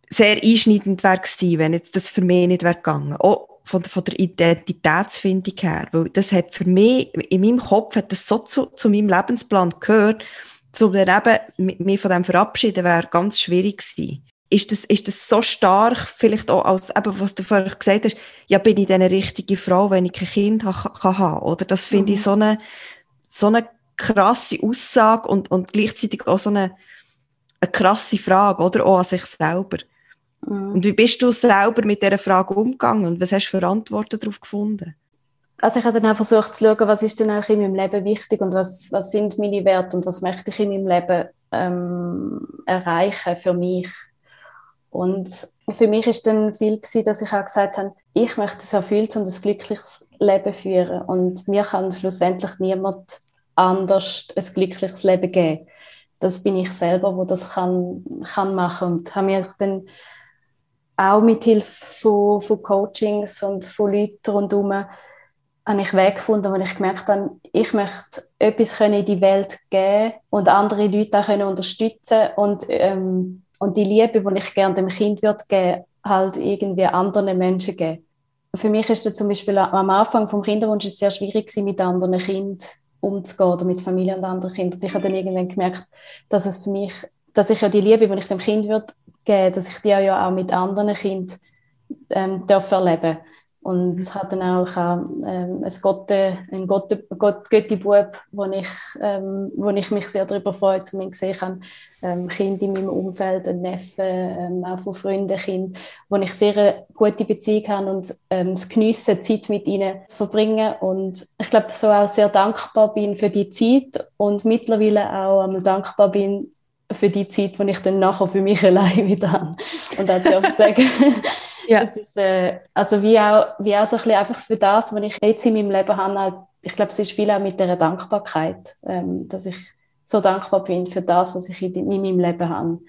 sehr einschneidend wäre gewesen, wenn jetzt das für mich nicht wäre gegangen. Auch von, von der Identitätsfindung her. Weil das hat für mich, in meinem Kopf hat das so zu, zu meinem Lebensplan gehört, zu dann eben mich von dem verabschieden wäre ganz schwierig gewesen. Ist das, ist das so stark, vielleicht auch als, eben, was du vorher gesagt hast, ja, bin ich dann eine richtige Frau, wenn ich kein Kind ha, kann haben, oder? Das finde mhm. ich so eine, so eine krasse Aussage und, und gleichzeitig auch so eine, eine krasse Frage, oder? Auch an sich selber. Mhm. Und wie bist du selber mit dieser Frage umgegangen und was hast du für Antworten darauf gefunden? Also ich habe dann auch versucht zu schauen, was ist denn eigentlich in meinem Leben wichtig und was, was sind meine Werte und was möchte ich in meinem Leben ähm, erreichen für mich. Und für mich ist dann viel gewesen, dass ich auch gesagt habe, ich möchte ein erfülltes und ein glückliches Leben führen und mir kann schlussendlich niemand anders ein glückliches Leben geben das bin ich selber, wo das kann, kann machen und habe mir dann auch mit Hilfe von, von Coachings und von Leuten rundherum habe ich Weg gefunden, wo ich gemerkt habe, ich möchte etwas in die Welt geben und andere Leute auch können unterstützen und, ähm, und die Liebe, die ich gerne dem Kind würde geben, halt irgendwie anderen Menschen geben. Für mich ist das zum Beispiel am Anfang vom Kinderwunsch es sehr schwierig gewesen, mit anderen Kindern umzugehen oder mit Familie und anderen Kindern. Und ich habe dann irgendwann gemerkt, dass es für mich, dass ich ja die Liebe, die ich dem Kind würde geben, dass ich die ja auch mit anderen Kindern ähm, darf erleben. Und es hat dann auch ähm, ein Gotte, ein Gotte, Gott, Götti-Bub, wo ich, ähm, wo ich mich sehr darüber freue, zu mir gesehen habe, ähm, Kinder in meinem Umfeld, ein Neffe, ähm, auch von Freunden, Kinder, wo ich sehr eine gute Beziehung habe und ähm, es geniessen, Zeit mit ihnen zu verbringen. Und ich glaube, so auch sehr dankbar bin für die Zeit und mittlerweile auch einmal dankbar bin für die Zeit, die ich dann nachher für mich allein wieder habe. Und auch darf sagen, ja. Das ist, äh, also wie auch, wie auch so ein bisschen einfach für das, was ich jetzt in meinem Leben habe, halt, ich glaube, es ist viel auch mit der Dankbarkeit, ähm, dass ich so dankbar bin für das, was ich in, in meinem Leben habe.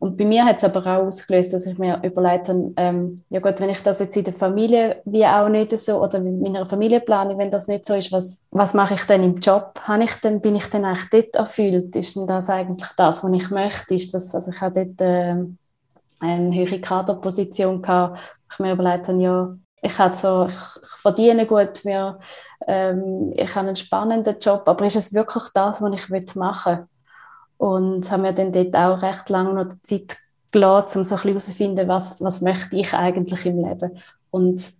Und bei mir hat es aber auch ausgelöst, dass ich mir überlegt habe, ähm, ja gut, wenn ich das jetzt in der Familie wie auch nicht so, oder mit meiner Familie plane, wenn das nicht so ist, was, was mache ich denn im Job? Habe ich denn, bin ich denn eigentlich dort erfüllt? Ist denn das eigentlich das, was ich möchte? Ist das, also ich habe dort äh, eine höhere Kaderposition gehabt. Ich mir überlegt habe, ja, ich, habe so, ich, ich verdiene gut, mir, ähm, ich habe einen spannenden Job, aber ist es wirklich das, was ich machen will? Und habe mir dann dort auch recht lange noch Zeit gelassen, um so ein bisschen herauszufinden, was, was möchte ich eigentlich im Leben. Und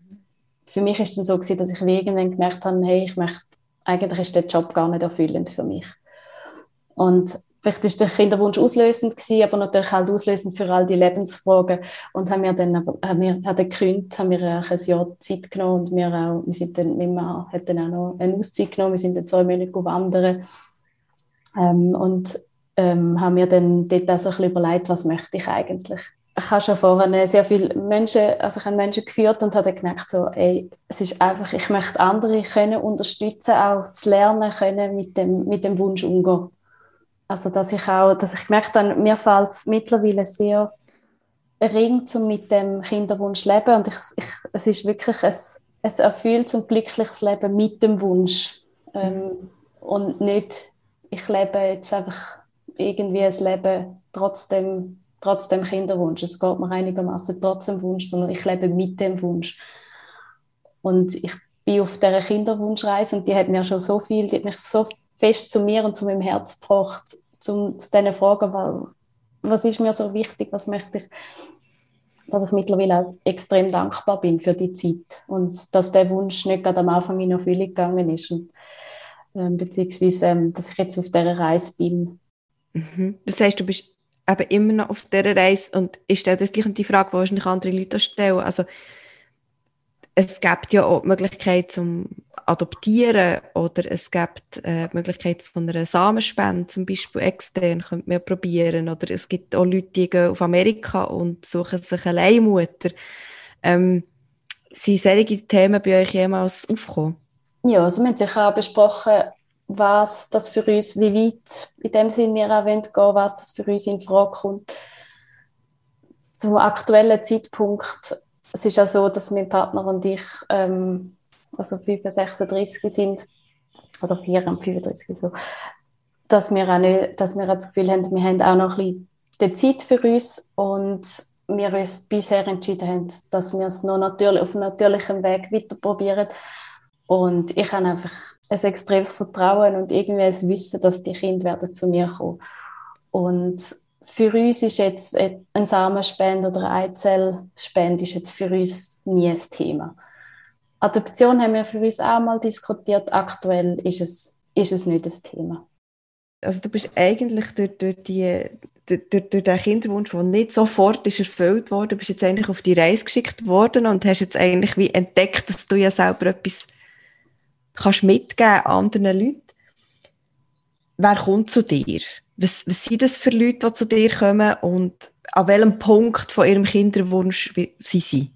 für mich ist dann so gewesen, dass ich irgendwann gemerkt habe, hey, ich möchte, eigentlich ist der Job gar nicht erfüllend für mich. Und vielleicht ist der Kinderwunsch auslösend gewesen, aber natürlich halt auslösend für all die Lebensfragen. Und haben wir dann, haben wir, haben gekündigt, haben wir ein Jahr Zeit genommen und wir auch, wir sind dann, mein Mann dann auch noch eine Auszeit genommen, wir sind dann zwei Monate wandern. Ähm, und ähm, haben mir dann dort auch so ein bisschen überlegt, was möchte ich eigentlich. Ich habe schon vorher sehr viele Menschen, also ich habe Menschen geführt und habe gemerkt, so, ey, es ist einfach, ich möchte andere können unterstützen, auch zu lernen können, mit dem, mit dem Wunsch umgehen. Also dass ich auch, dass ich gemerkt habe, mir fällt es mittlerweile sehr ring, um mit dem Kinderwunsch zu leben und ich, ich, es ist wirklich ein, ein erfülltes und glückliches Leben mit dem Wunsch ähm, und nicht, ich lebe jetzt einfach irgendwie ein Leben trotzdem trotzdem Kinderwunsch. Es geht mir einigermaßen trotzdem Wunsch, sondern ich lebe mit dem Wunsch. Und ich bin auf dieser Kinderwunschreise und die hat mir schon so viel, die hat mich so fest zu mir und zu meinem Herz gebracht, zum, zu diesen Fragen, weil, was ist mir so wichtig, was möchte ich, dass ich mittlerweile auch extrem dankbar bin für die Zeit und dass der Wunsch nicht gerade am Anfang in Erfüllung gegangen ist und, ähm, beziehungsweise, ähm, dass ich jetzt auf dieser Reise bin. Mhm. Das heißt, du bist eben immer noch auf dieser Reise und ich stelle das gleich die Frage, die wahrscheinlich andere Leute stellen. Also, es gibt ja auch die Möglichkeit zum Adoptieren oder es gibt äh, die Möglichkeit von einer Samenspende, zum Beispiel extern, könnte man probieren. Oder es gibt auch Leute, die gehen auf Amerika und suchen sich eine Leihmutter. Ähm, sind solche Themen bei euch jemals aufgekommen? Ja, also wir haben sicher auch besprochen, was das für uns, wie weit in dem Sinne wir auch gehen wollen, was das für uns in Frage kommt. Zum aktuellen Zeitpunkt es ist ja so, dass mein Partner und ich ähm, also 35 sind, oder 34 so, dass wir auch nicht, dass wir auch das Gefühl haben, wir haben auch noch ein bisschen Zeit für uns und wir uns bisher entschieden haben, dass wir es noch natürlich, auf natürlichem Weg weiter probieren. Und ich habe einfach ein extremes Vertrauen und irgendwie ein Wissen, dass die Kinder werden zu mir kommen. Und für uns ist jetzt ein Samenspende oder eine Eizellspende ist jetzt für uns nie ein Thema. Adoption haben wir für uns auch mal diskutiert. Aktuell ist es, ist es nicht das Thema. Also du bist eigentlich durch, durch, die, durch, durch den Kinderwunsch, der nicht sofort ist erfüllt wurde, bist jetzt eigentlich auf die Reise geschickt worden und hast jetzt eigentlich wie entdeckt, dass du ja selber etwas kannst mitgeben anderen Leuten. Wer kommt zu dir? Was, was sind das für Leute, die zu dir kommen und an welchem Punkt von ihrem Kinderwunsch sie sind?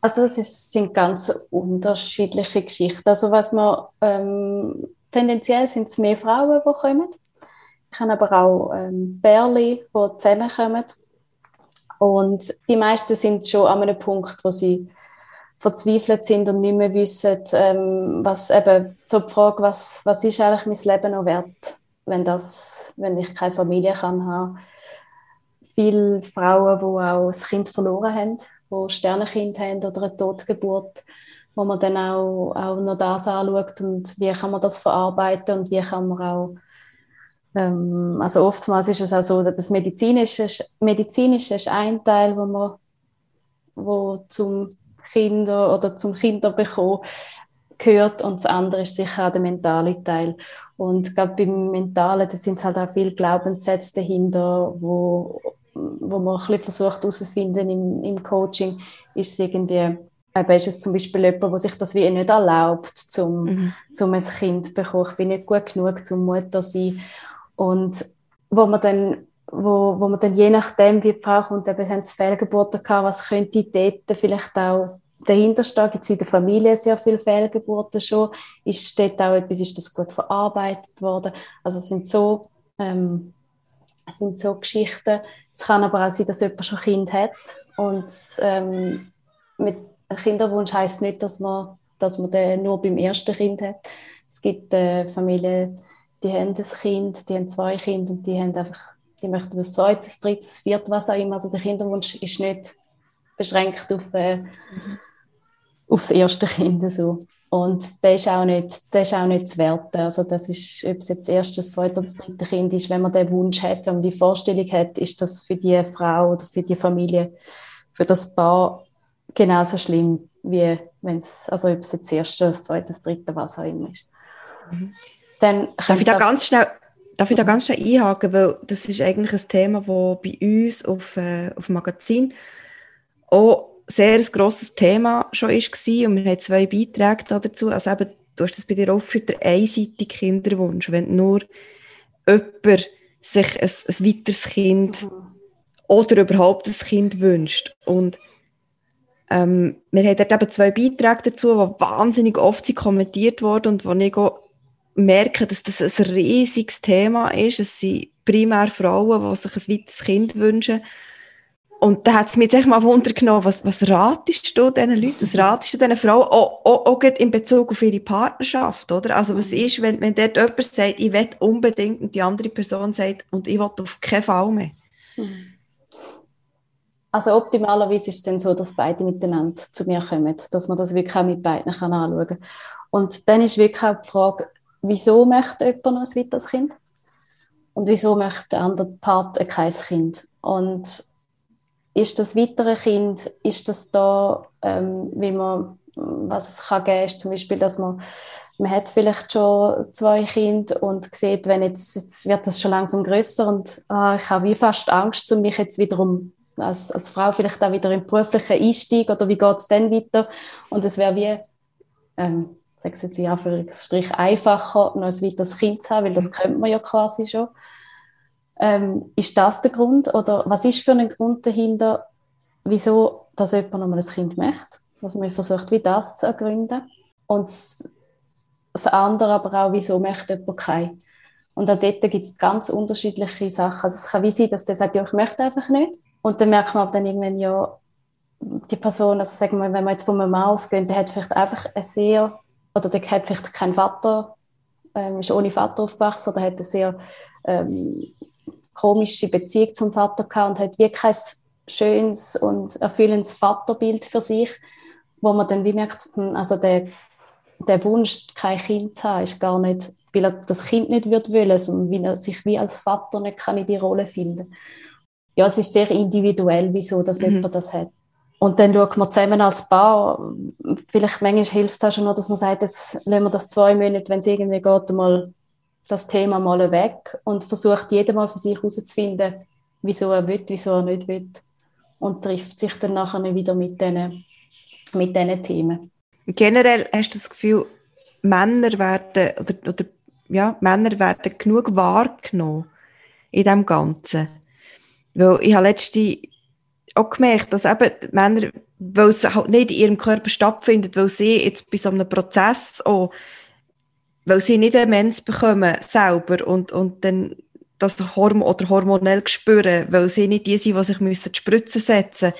Also es sind ganz unterschiedliche Geschichten. Also was man ähm, tendenziell sind es mehr Frauen, die kommen. Ich habe aber auch ähm, Bärli, die zusammenkommen. Und die meisten sind schon an einem Punkt, wo sie verzweifelt sind und nicht mehr wissen, ähm, was eben so die Frage, was, was ist eigentlich mein Leben noch wert, wenn, das, wenn ich keine Familie kann haben. Viele Frauen, die auch das Kind verloren haben, die Sternenkind haben oder eine Totgeburt, wo man dann auch, auch noch das anschaut und wie kann man das verarbeiten und wie kann man auch ähm, also oftmals ist es auch so, dass das Medizinische, Medizinische ist ein Teil, wo man wo zum Kinder oder zum Kinderbekommen gehört und das andere ist sicher auch der mentale Teil. Und gerade beim Mentalen, da sind halt auch viele Glaubenssätze dahinter, wo, wo man ein bisschen versucht herauszufinden im, im Coaching, ist es irgendwie eben ist es zum Beispiel jemand, der sich das wie nicht erlaubt, zum, mhm. zum ein Kind zu bekommen. Ich bin nicht gut genug zum Mutter zu sein. Und wo man dann, wo, wo man dann je nachdem, wie die Frau kommt, eben haben sie Fehlgeburten gehabt, was könnte dort vielleicht auch dahinter stehen? Gibt es in der Familie sehr viele Fehlgeburten schon? Ist, steht auch etwas, ist das gut verarbeitet worden? Also es sind so, ähm, es sind so Geschichten. Es kann aber auch sein, dass jemand schon ein Kind hat und ähm, mit Kinderwunsch heißt nicht, dass man, dass man den nur beim ersten Kind hat. Es gibt äh, Familien, die haben ein Kind, die haben zwei Kinder und die haben einfach, die möchten das zweite, das dritte, das vierte, was auch immer. Also der Kinderwunsch ist nicht beschränkt auf, äh, auf das erste Kind. So. Und der ist, auch nicht, der ist auch nicht zu werten. Also das ist, ob es jetzt das erste, das zweite oder das dritte Kind ist, wenn man den Wunsch hat, wenn man die Vorstellung hat, ist das für die Frau oder für die Familie, für das Paar genauso schlimm, wie wenn es, also ob es jetzt das erste, das zweite, das dritte, was auch immer ist. Mhm. Dann darf ich da ganz schnell, darf ich da ganz schnell einhaken, weil das ist eigentlich ein Thema, das bei uns auf, äh, auf dem Magazin auch sehr ein grosses Thema schon war und wir haben zwei Beiträge dazu. Also eben, du hast das bei dir aufgeführt, der einseitige Kinderwunsch, wenn nur jemand sich ein, ein weiteres Kind mhm. oder überhaupt ein Kind wünscht. Und ähm, wir haben dort eben zwei Beiträge dazu, die wahnsinnig oft sind kommentiert wurden und wo ich auch merke, dass das ein riesiges Thema ist. Es sind primär Frauen, die sich ein weiteres Kind wünschen. Und da hat es mich jetzt echt mal Wunder genommen, was, was ratest du diesen Leuten, was ratest du diesen Frauen, auch, auch, auch in Bezug auf ihre Partnerschaft, oder? Also was ist, wenn, wenn dort jemand sagt, ich will unbedingt und die andere Person sagt, und ich will auf keinen Fall mehr? Also optimalerweise ist es dann so, dass beide miteinander zu mir kommen, dass man das wirklich auch mit beiden kann anschauen kann. Und dann ist wirklich auch die Frage, wieso möchte jemand ein weiteres Kind? Und wieso möchte der andere Part kein Kind? Und ist das weitere Kind, ist das da, ähm, wie man, was es kann geben, ist zum Beispiel, dass man, man hat vielleicht schon zwei Kinder und sieht, wenn jetzt, jetzt wird das schon langsam größer und ah, ich habe wie fast Angst, um mich jetzt wiederum als, als Frau vielleicht auch wieder im beruflichen Einstieg oder wie geht es dann weiter? Und es wäre wie, ähm, sage jetzt in Anführungsstrich, einfacher, noch ein weiteres Kind zu haben, weil das könnte man ja quasi schon. Ähm, ist das der Grund? Oder was ist für ein Grund dahinter, wieso dass jemand noch mal ein Kind möchte? Also man versucht, wie das zu ergründen. Und das andere aber auch, wieso möchte jemand kein? Und auch dort gibt es ganz unterschiedliche Sachen. Also es kann wie sein, dass der sagt, ja, ich möchte einfach nicht. Und dann merkt man dann irgendwann, ja, die Person, also sagen wir, wenn man jetzt von einem Mann ausgeht, der hat vielleicht einfach ein sehr oder der hat vielleicht keinen Vater, ähm, ist ohne Vater aufgewachsen oder hat eine sehr ähm, komische Beziehung zum Vater gehabt und hat wirklich ein schönes und erfüllendes Vaterbild für sich, wo man dann wie merkt, hm, also der, der Wunsch, kein Kind zu haben, ist gar nicht, weil er das Kind nicht wird wollen, sondern weil er sich wie als Vater nicht kann in die Rolle finden. Ja, es ist sehr individuell, wieso dass mhm. jemand das hat. Und dann schaut man zusammen als Paar, vielleicht manchmal hilft es auch schon noch, dass man sagt, jetzt lassen wir das zwei Monate, wenn es irgendwie geht, mal das Thema mal weg und versucht jeder mal für sich herauszufinden, wieso er will, wieso er nicht will. Und trifft sich dann nachher wieder mit diesen, mit Themen. Generell hast du das Gefühl, Männer werden, oder, oder ja, Männer werden genug wahrgenommen in dem Ganzen. Weil ich habe letzte auch gemerkt, dass eben Männer, weil es halt nicht in ihrem Körper stattfindet, weil sie jetzt bei so einem Prozess auch, weil sie nicht eine Mens bekommen selber und, und dann das Horm oder hormonell spüren, weil sie nicht die sind, die sich die Spritzen setzen müssen,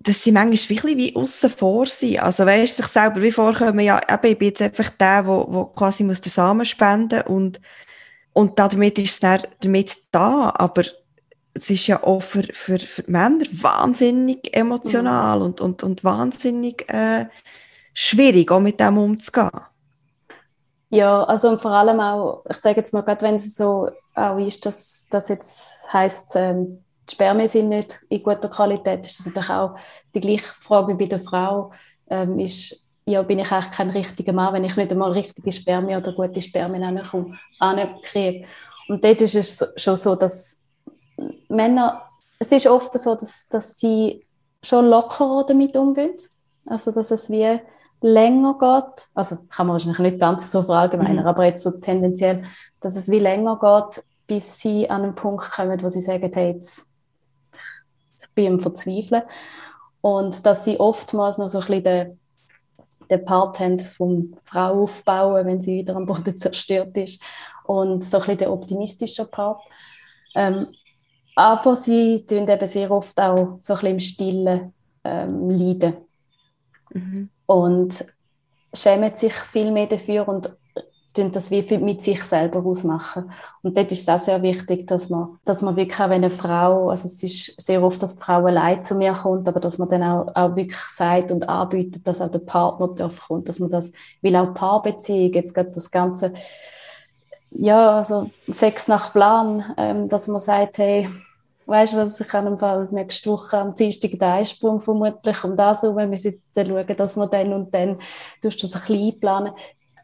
dass sie manchmal wirklich wie außen vor sind. Also weißt sich selber wie vorkommen, ja, eben, ich bin jetzt einfach der, der, der quasi den Samen spenden und, und damit ist es dann damit da, aber es ist ja auch für, für, für Männer wahnsinnig emotional mhm. und, und, und wahnsinnig äh, schwierig, auch mit dem umzugehen. Ja, also und vor allem auch, ich sage jetzt mal, gerade wenn es so auch ist, dass das jetzt heisst, ähm, die Spermien sind nicht in guter Qualität, ist das natürlich auch die gleiche Frage wie bei der Frau. Ähm, ist, ja, bin ich eigentlich kein richtiger Mann, wenn ich nicht einmal richtige Spermien oder gute Spermien ankriege. Und dort ist es schon so, dass Männer, es ist oft so, dass, dass sie schon lockerer damit umgehen. Also, dass es wie länger geht, also kann man wahrscheinlich nicht ganz so verallgemeinern, mhm. aber jetzt so tendenziell, dass es wie länger geht, bis sie an einen Punkt kommen, wo sie sagen, hey, jetzt bin ich am Verzweifeln. Und dass sie oftmals noch so ein bisschen den, den Part haben vom Frau aufbauen, wenn sie wieder am Boden zerstört ist. Und so ein bisschen der optimistische Part. Ähm, aber sie tun eben sehr oft auch so ein bisschen im Stillen ähm, leiden. Mhm. Und schämen sich viel mehr dafür und tun das wie mit sich selber ausmachen. Und dort ist es auch sehr wichtig, dass man, dass man wirklich auch, wenn eine Frau, also es ist sehr oft, dass die Frau allein zu mir kommt, aber dass man dann auch, auch wirklich sagt und anbietet, dass auch der Partner darf kommt, dass man das, weil auch Paarbeziehung, jetzt gerade das Ganze, ja, also Sex nach Plan, ähm, dass man sagt, hey, weißt du was, ich habe im Fall nächste Woche am Dienstag den Einsprung vermutlich um das herum, wir sollten schauen, dass wir dann und dann, du das ein bisschen einplanen,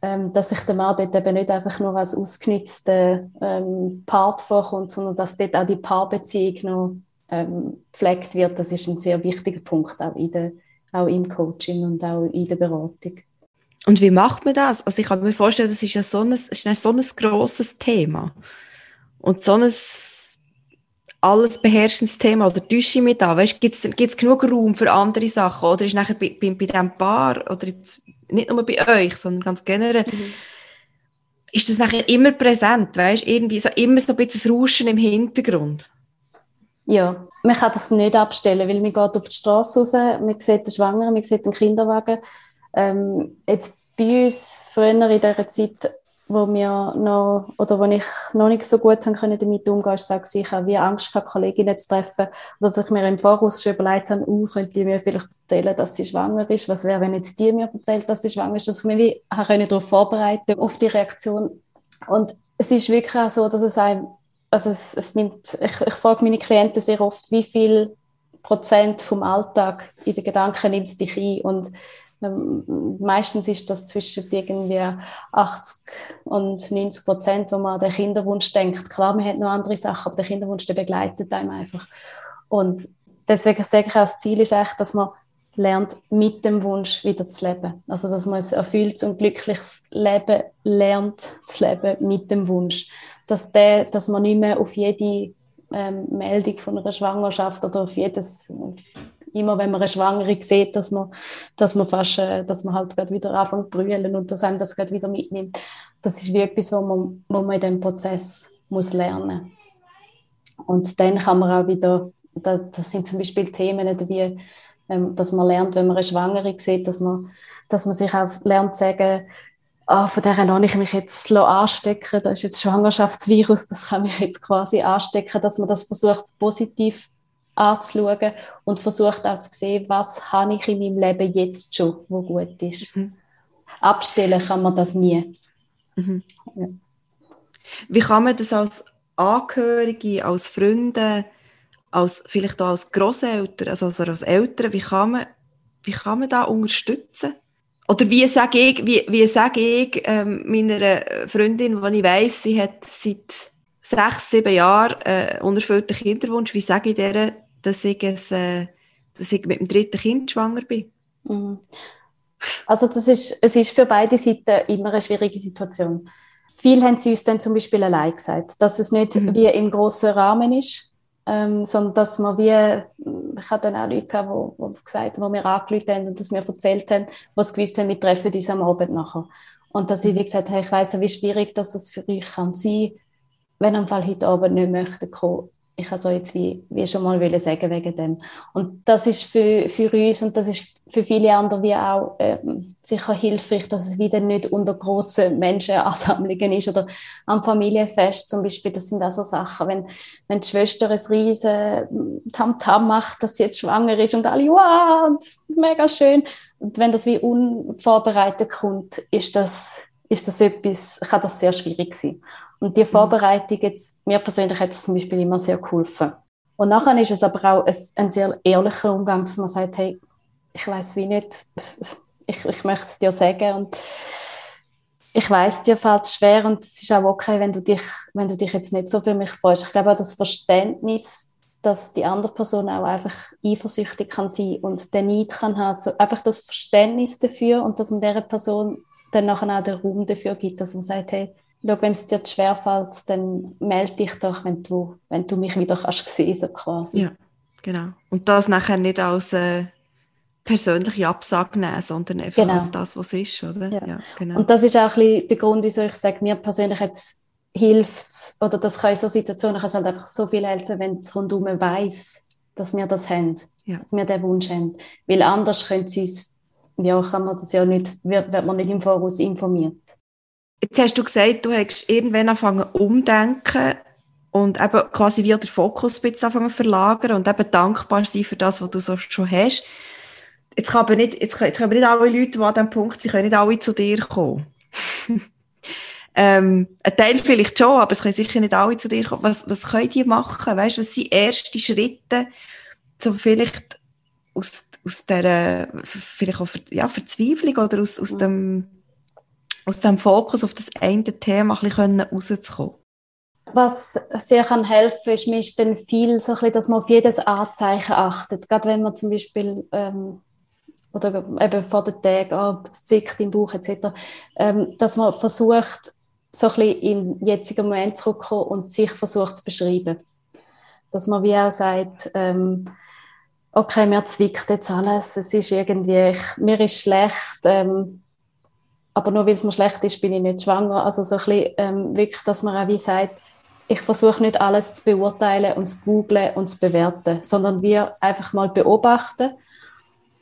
ähm, dass sich der Mann dort eben nicht einfach nur als ausgenützter ähm, Part vorkommt, sondern dass dort auch die Paarbeziehung noch ähm, pflegt wird, das ist ein sehr wichtiger Punkt, auch, in der, auch im Coaching und auch in der Beratung. Und wie macht man das? Also ich kann mir vorstellen, das ist ja so ein, ist so ein grosses Thema. Und so ein alles beherrschendes Thema oder täusche ich mich da? Weißt, gibt es genug Raum für andere Sachen? Oder ist nachher bei, bei, bei diesem Paar, oder jetzt nicht nur bei euch, sondern ganz generell, mhm. ist das nachher immer präsent? Weißt, irgendwie so immer so ein bisschen Rauschen im Hintergrund? Ja, man kann das nicht abstellen, weil man geht auf die Straße raus, man sieht den Schwangeren, man sieht den Kinderwagen. Ähm, jetzt bei uns, früher in dieser Zeit, wo mir noch, oder wo ich noch nicht so gut haben können damit umgehen konnte, ich habe wie Angst gehabt, Kolleginnen zu treffen, dass ich mir im Voraus schon überlegt habe, uh, könnte die mir vielleicht erzählen, dass sie schwanger ist, was wäre, wenn jetzt die mir erzählt, dass sie schwanger ist, dass ich mich wie darauf vorbereiten auf die Reaktion. Und es ist wirklich auch so, dass es einem, also es, es nimmt, ich, ich frage meine Klienten sehr oft, wie viel Prozent vom Alltag in den Gedanken nimmt es dich ein? Und meistens ist das zwischen irgendwie 80 und 90 Prozent, wo man an den Kinderwunsch denkt. Klar, man hat noch andere Sachen, aber der Kinderwunsch der begleitet einem einfach. Und deswegen sage ich auch, das Ziel ist echt, dass man lernt, mit dem Wunsch wieder zu leben. Also, dass man ein erfülltes und glückliches Leben lernt zu leben mit dem Wunsch. Dass, der, dass man nicht mehr auf jede ähm, Meldung von einer Schwangerschaft oder auf jedes immer wenn man eine Schwangere sieht, dass man, dass man fast, äh, dass man halt gerade wieder anfängt zu brüllen und dass einem das gerade wieder mitnimmt. Das ist wie etwas, wo man, man in diesem Prozess muss lernen Und dann kann man auch wieder, das sind zum Beispiel Themen wie, ähm, dass man lernt, wenn man eine Schwangere sieht, dass man, dass man sich auch lernt zu sagen, oh, von der lasse ich mich jetzt anstecken, da ist jetzt Schwangerschaftsvirus, das kann mich jetzt quasi anstecken, dass man das versucht, positiv anzuschauen und versucht auch zu sehen, was habe ich in meinem Leben jetzt schon, wo gut ist. Mhm. Abstellen kann man das nie. Mhm. Ja. Wie kann man das als Angehörige, als Freunde, als, vielleicht auch als Großeltern, also als Eltern, wie kann man, wie kann man da unterstützen? Oder wie sage ich, wie, wie sage ich ähm, meiner Freundin, wenn ich weiss, sie hat seit sechs, sieben Jahren äh, unerfüllten Kinderwunsch, wie sage ich der, dass ich, es, äh, dass ich mit dem dritten Kind schwanger bin. Mhm. Also das ist, es ist für beide Seiten immer eine schwierige Situation. Viel haben sie uns dann zum Beispiel allein gesagt, dass es nicht mhm. wie im grossen Rahmen ist, ähm, sondern dass man wie, ich hatte dann auch Leute gehabt, wo, wo gesagt wo mir angerufen haben und das mir erzählt haben, was gewusst haben, wir treffen uns am Abend nachher. Und dass ich mhm. wie gesagt habe, ich weiss, wie schwierig dass das für euch kann sein wenn am Fall heute Abend nicht möchte kommen, ich also jetzt wie, wie schon mal wollen sagen wegen dem. Und das ist für, für uns und das ist für viele andere wie auch ähm, sicher hilfreich, dass es wieder nicht unter grossen Menschenansammlungen ist oder am Familienfest zum Beispiel. Das sind also Sachen, wenn, wenn die Schwester ein riesen Tamtam macht, dass sie jetzt schwanger ist und alle, wow, mega schön. Und wenn das wie unvorbereitet kommt, ist das, ist das etwas, kann das sehr schwierig sein. Und die mhm. Vorbereitung jetzt, mir persönlich hat es zum Beispiel immer sehr geholfen. Und nachher ist es aber auch ein, ein sehr ehrlicher Umgang, dass man sagt, hey, ich weiß wie nicht, ich, ich möchte es dir sagen und ich weiß, dir fällt es schwer und es ist auch okay, wenn du dich, wenn du dich jetzt nicht so für mich freust. Ich glaube auch das Verständnis, dass die andere Person auch einfach eifersüchtig kann sein und den Neid kann haben, so einfach das Verständnis dafür und dass man dieser Person dann nachher auch den Raum dafür gibt, dass man sagt, hey, schau, wenn es dir schwerfällt, dann melde dich doch, wenn du, wenn du mich wieder kannst sehen, so quasi. Ja, genau. Und das nachher nicht als äh, persönliche Absage nehmen, sondern einfach genau. als das, was es ist, oder? Ja. ja. genau. Und das ist auch ein bisschen der Grund, wieso ich sage, mir persönlich jetzt hilft es, oder das kann in so Situationen kann es halt einfach so viel helfen, wenn es rundum weiß, dass wir das haben, ja. dass wir den Wunsch haben. Weil anders können sie uns, ja, kann man das ja nicht, wird, wird man nicht im Voraus informiert. Jetzt hast du gesagt, du hast irgendwann angefangen umdenken und eben quasi wieder den Fokus ein bisschen anfangen verlagern und eben dankbar sein für das, was du so schon hast. Jetzt kann aber nicht, jetzt können, jetzt können nicht alle Leute, die an diesem Punkt sind, können nicht alle zu dir kommen. ähm, ein Teil vielleicht schon, aber es können sicher nicht alle zu dir kommen. Was, was können die machen? Weißt, was sind erste Schritte, um vielleicht aus, aus dieser vielleicht auch ja, Verzweiflung oder aus, aus dem aus dem Fokus auf das eine Thema ein bisschen rauszukommen? Was sehr kann helfen, ist ist dann viel so bisschen, dass man auf jedes Anzeichen achtet. Gerade wenn man zum Beispiel ähm, oder eben vor den Tagen, oh, es zickt im Bauch etc., ähm, dass man versucht, so ein bisschen im jetzigen Moment zurückzukommen und sich versucht zu beschreiben. Dass man wie auch sagt, ähm, okay, mir zwickt jetzt alles, es ist irgendwie, ich, mir ist schlecht, ähm, aber nur weil es mir schlecht ist, bin ich nicht schwanger. Also so ein bisschen, ähm, wirklich, dass man auch wie sagt, ich versuche nicht alles zu beurteilen und zu googlen und zu bewerten, sondern wir einfach mal beobachten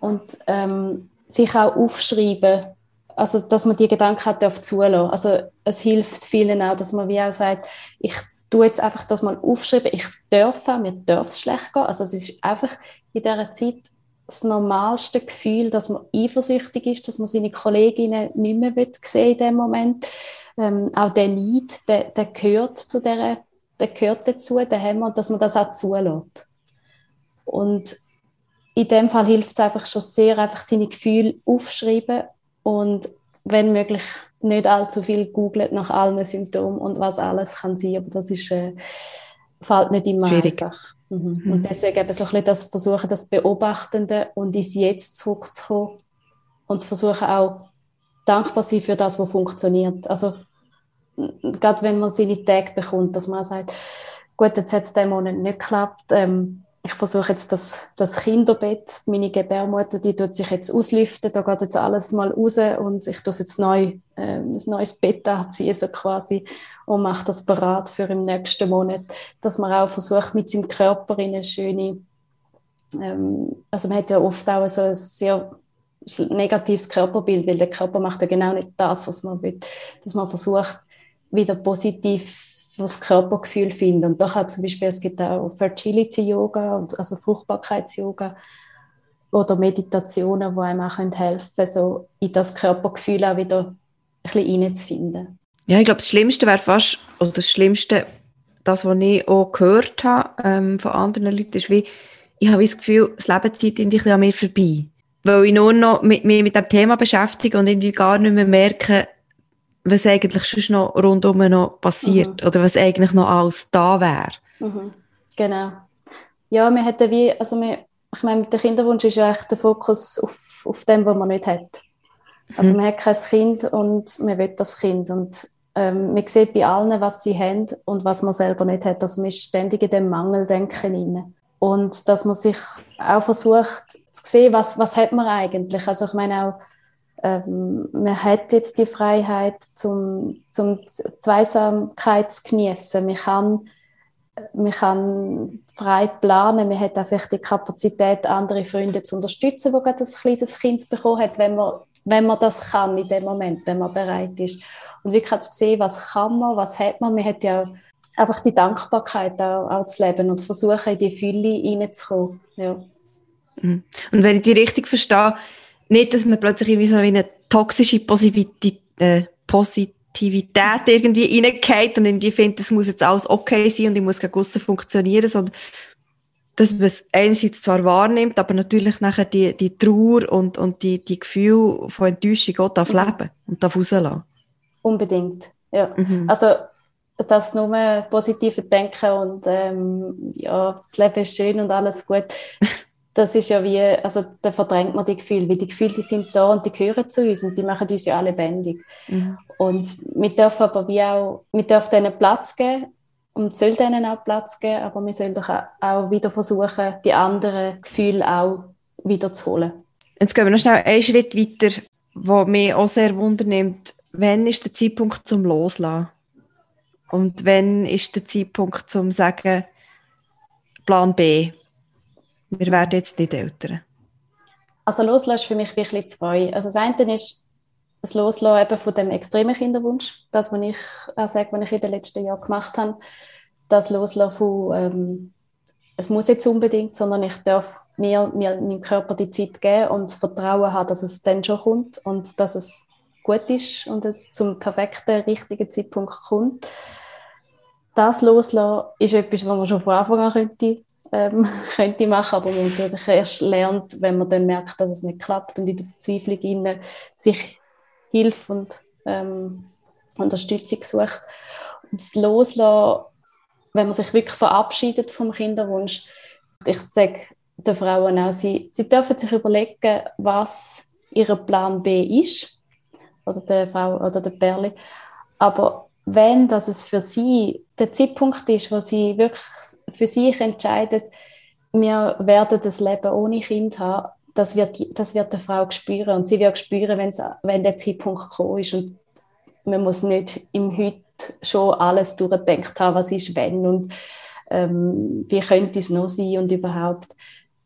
und ähm, sich auch aufschreiben, also dass man die Gedanken hat auf zulassen. Also es hilft vielen auch, dass man wie auch sagt, ich tue jetzt einfach das mal aufschreiben, ich darf auch, mir darf es schlecht gehen. Also es ist einfach in dieser Zeit das normalste Gefühl, dass man eifersüchtig ist, dass man seine Kolleginnen nicht mehr sehen in dem Moment. Ähm, auch der Neid, der, der gehört zu der, der gehört dazu, der haben wir, dass man das auch zulässt. Und in dem Fall hilft es einfach schon sehr, einfach seine Gefühle aufschreiben und wenn möglich nicht allzu viel googelt nach allen Symptomen und was alles kann sein, aber das ist, äh, fällt nicht immer Schwierig. einfach. Mhm. Und deswegen eben so ein bisschen das Versuchen, das Beobachtende und ins Jetzt zurückzukommen und versuchen auch dankbar sein für das, was funktioniert. Also gerade wenn man seine Tage bekommt, dass man sagt, gut, jetzt hat es diesen Monat nicht geklappt, ähm, ich versuche jetzt das, das Kinderbett, meine Gebärmutter, die tut sich jetzt auslüften, da geht jetzt alles mal raus und ich tue jetzt neu, äh, ein neues Bett anziehen, so quasi, und mache das bereit für im nächsten Monat, dass man auch versucht, mit seinem Körper in eine schöne, ähm, also man hat ja oft auch so ein sehr negatives Körperbild, weil der Körper macht ja genau nicht das, was man will, dass man versucht, wieder positiv das Körpergefühl finden. Und da hat zum Beispiel, es gibt auch Fertility-Yoga, also Fruchtbarkeits-Yoga oder Meditationen, die einem auch helfen können, so in das Körpergefühl auch wieder ein bisschen reinzufinden. Ja, ich glaube, das Schlimmste wäre fast, oder das Schlimmste, das, was ich auch gehört habe ähm, von anderen Leuten, ist wie, ich habe das Gefühl, das Lebenszeit irgendwie an mir vorbei. Weil ich nur noch mit, mich mit dem Thema beschäftige und irgendwie gar nicht mehr merke, was eigentlich schon noch rundum noch passiert mhm. oder was eigentlich noch alles da wäre. Mhm. Genau. Ja, wir hätten wie, also wir, ich meine, mit dem Kinderwunsch ist ja echt der Fokus auf, auf dem, was man nicht hat. Also mhm. man hat kein Kind und man will das Kind und ähm, man sieht bei allen, was sie haben und was man selber nicht hat. Also man ist ständig in dem Mangeldenken rein. Und dass man sich auch versucht zu sehen, was, was hat man eigentlich. Also ich meine auch, ähm, man hat jetzt die Freiheit, zum, zum Zweisamkeit zu genießen. Man kann, man kann frei planen, man hat einfach die Kapazität, andere Freunde zu unterstützen, die gerade ein kleines Kind bekommen hat, wenn man, wenn man das kann in dem Moment, wenn man bereit ist. Und wirklich zu sehen, was kann man, was hat man. Man hat ja einfach die Dankbarkeit auch, auch zu leben und versuchen, in die Fülle hineinzukommen. Ja. Mhm. Und wenn ich die richtig verstehe, nicht, dass man plötzlich irgendwie so eine toxische Positivität, äh, Positivität irgendwie reingeht und irgendwie findet, das muss jetzt alles okay sein und ich muss gegen aussen funktionieren, sondern dass man es einerseits zwar wahrnimmt, aber natürlich nachher die, die Trauer und, und die, die Gefühle von Enttäuschung auch darf mhm. leben und darf rauslassen. Unbedingt, ja. Mhm. Also das nur positive Denken und ähm, ja, das Leben ist schön und alles gut. Das ist ja wie, also da verdrängt man die Gefühle, weil die Gefühle, die sind da und die gehören zu uns und die machen uns ja alle lebendig. Mhm. Und wir dürfen aber wie auch, wir dürfen denen Platz geben und soll denen auch Platz geben, aber wir sollen doch auch wieder versuchen, die anderen Gefühle auch wieder zu holen. Jetzt gehen wir noch schnell einen Schritt weiter, was mich auch sehr wundernimmt. Wann ist der Zeitpunkt zum Loslassen? Und wann ist der Zeitpunkt zum sagen, Plan B? Wir werden jetzt nicht älter. Also loslassen ist für mich wirklich zwei. Also das eine ist das Loslassen eben von dem extremen Kinderwunsch, das, was ich auch sage, was ich in den letzten Jahren gemacht habe. Das Loslassen von, ähm, es muss jetzt unbedingt, sondern ich darf mir, mir meinem Körper die Zeit geben und das Vertrauen haben, dass es dann schon kommt und dass es gut ist und es zum perfekten, richtigen Zeitpunkt kommt das loslassen ist etwas, was man schon von Anfang an könnte, ähm, könnte machen, aber man natürlich erst lernt, wenn man dann merkt, dass es nicht klappt und in der Verzweiflung innen sich Hilfe und ähm, Unterstützung sucht. Und das Loslassen, wenn man sich wirklich verabschiedet vom Kinderwunsch, ich sage den Frauen auch, sie, sie dürfen sich überlegen, was ihr Plan B ist, oder der Frau oder der Perle, aber wenn dass es für sie der Zeitpunkt ist, wo sie wirklich für sich entscheidet, wir werden das Leben ohne Kind haben, das wird, das wird die Frau spüren. Und sie wird spüren, wenn der Zeitpunkt gekommen ist. Und man muss nicht im Heute schon alles durchdenkt haben, was ist wenn. Und ähm, wie könnte es noch sein? Und überhaupt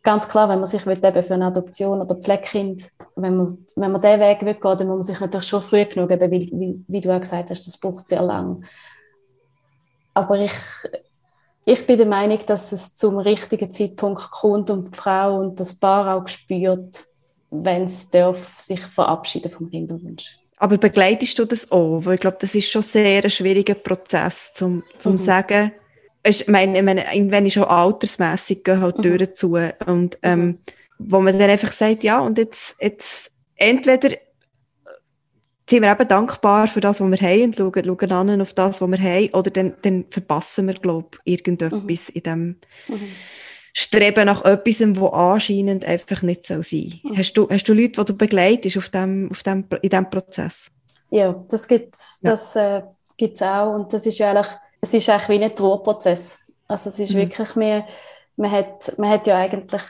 ganz klar, wenn man sich will, eben für eine Adoption oder Pflegekind, wenn man, wenn man diesen Weg will gehen, dann muss man sich natürlich schon früh genug, eben, wie, wie, wie du auch gesagt hast, das braucht sehr lang. Aber ich, ich bin der Meinung, dass es zum richtigen Zeitpunkt kommt und die Frau und das Paar auch spürt, wenn es darf, sich verabschieden vom Kinderwunsch. Aber begleitest du das auch? Weil ich glaube, das ist schon sehr ein schwieriger Prozess, zum, zum mhm. sagen, ich meine, meine, wenn ich schon altersmässig gehe halt mhm. zu und ähm, mhm. wo man dann einfach sagt, ja, und jetzt, jetzt entweder sind wir eben dankbar für das, was wir haben und schauen, schauen an auf das, was wir haben, oder dann, dann verpassen wir, glaube ich, irgendetwas mhm. in dem mhm. Streben nach etwas, was anscheinend einfach nicht so sein mhm. hast, du, hast du Leute, die du begleitest auf dem, auf dem, in diesem Prozess? Ja, das gibt es ja. äh, auch und das ist ja eigentlich es ist eigentlich wie ein Trauerprozess. Also es ist mhm. wirklich mehr, man hat, man hat ja eigentlich,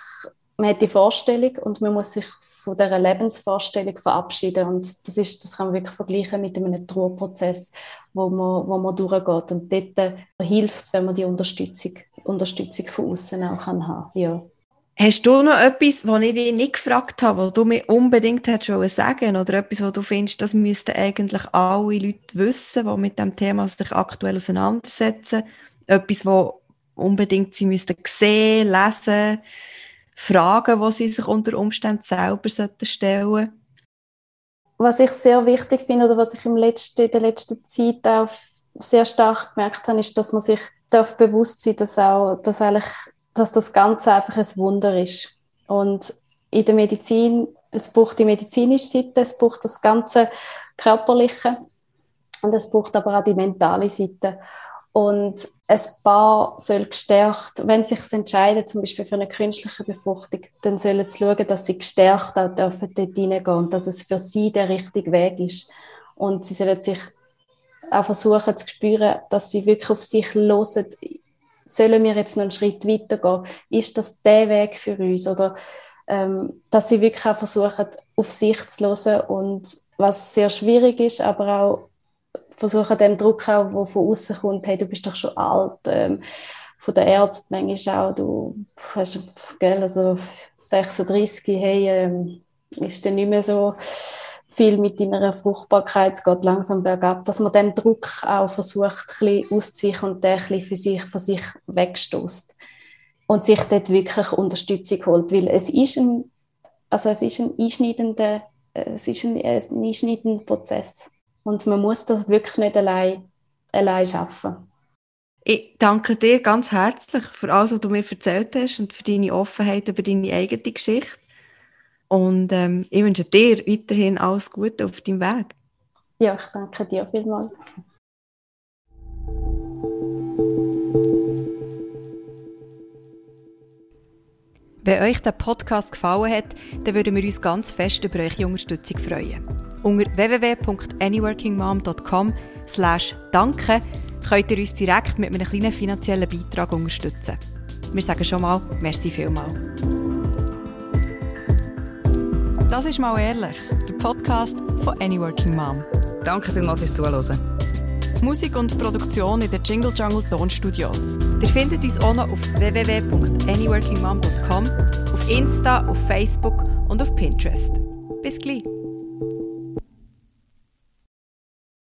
man hat die Vorstellung und man muss sich von dieser Lebensvorstellung verabschieden und das ist, das kann man wirklich vergleichen mit einem Trauerprozess, wo man, wo man durchgeht und dort hilft wenn man die Unterstützung, Unterstützung von außen auch kann haben. Ja. Hast du noch etwas, was ich dich nicht gefragt habe, was du mir unbedingt hättest sagen oder etwas, was du findest, das müssten eigentlich alle Leute wissen, die mit dem Thema sich aktuell auseinandersetzen? Etwas, was unbedingt sie müssten sehen, lesen, Fragen, die sie sich unter Umständen selber stellen sollten? Was ich sehr wichtig finde oder was ich im letzten, in der letzten Zeit auch sehr stark gemerkt habe, ist, dass man sich darf bewusst sein, dass auch, dass eigentlich dass das Ganze einfach ein Wunder ist. Und in der Medizin, es braucht die medizinische Seite, es braucht das ganze Körperliche und es braucht aber auch die mentale Seite. Und ein Paar soll gestärkt, wenn sie sich entscheiden, zum Beispiel für eine künstliche Befruchtung, dann sollen sie schauen, dass sie gestärkt auch dürfen dort reingehen und dass es für sie der richtige Weg ist. Und sie sollen sich auch versuchen zu spüren, dass sie wirklich auf sich hören, sollen wir jetzt noch einen Schritt weiter gehen? Ist das der Weg für uns? Oder ähm, dass sie wirklich auch versuchen, auf sich zu hören und was sehr schwierig ist, aber auch versuchen, dem Druck auch, der von außen kommt, hey, du bist doch schon alt, ähm, von den Ärzten manchmal auch, du hast, gell, also 36, hey, ähm, ist dann nicht mehr so viel mit deiner Fruchtbarkeit, es geht langsam bergab, dass man dem Druck auch versucht, ein bisschen auszuweichen und den ein bisschen für sich, von sich wegstoßt und sich dort wirklich Unterstützung holt, weil es ist ein, also es ist ein einschneidender, es ist ein, ein einschneidender Prozess und man muss das wirklich nicht allein, allein schaffen. Ich danke dir ganz herzlich für alles, was du mir erzählt hast und für deine Offenheit über deine eigene Geschichte. Und ähm, ich wünsche dir weiterhin alles Gute auf deinem Weg. Ja, ich danke dir vielmals. Wenn euch der Podcast gefallen hat, dann würden wir uns ganz fest über eure Unterstützung freuen. Unter www.anyworkingmom.com slash danke könnt ihr uns direkt mit einem kleinen finanziellen Beitrag unterstützen. Wir sagen schon mal, merci vielmal. Das ist mal ehrlich, der Podcast von Any Working Mom. Danke vielmals fürs Zuhören. Musik und Produktion in den Jingle Jungle Tonstudios. Ihr findet uns auch noch auf www.anyworkingmom.com, auf Insta, auf Facebook und auf Pinterest. Bis gleich.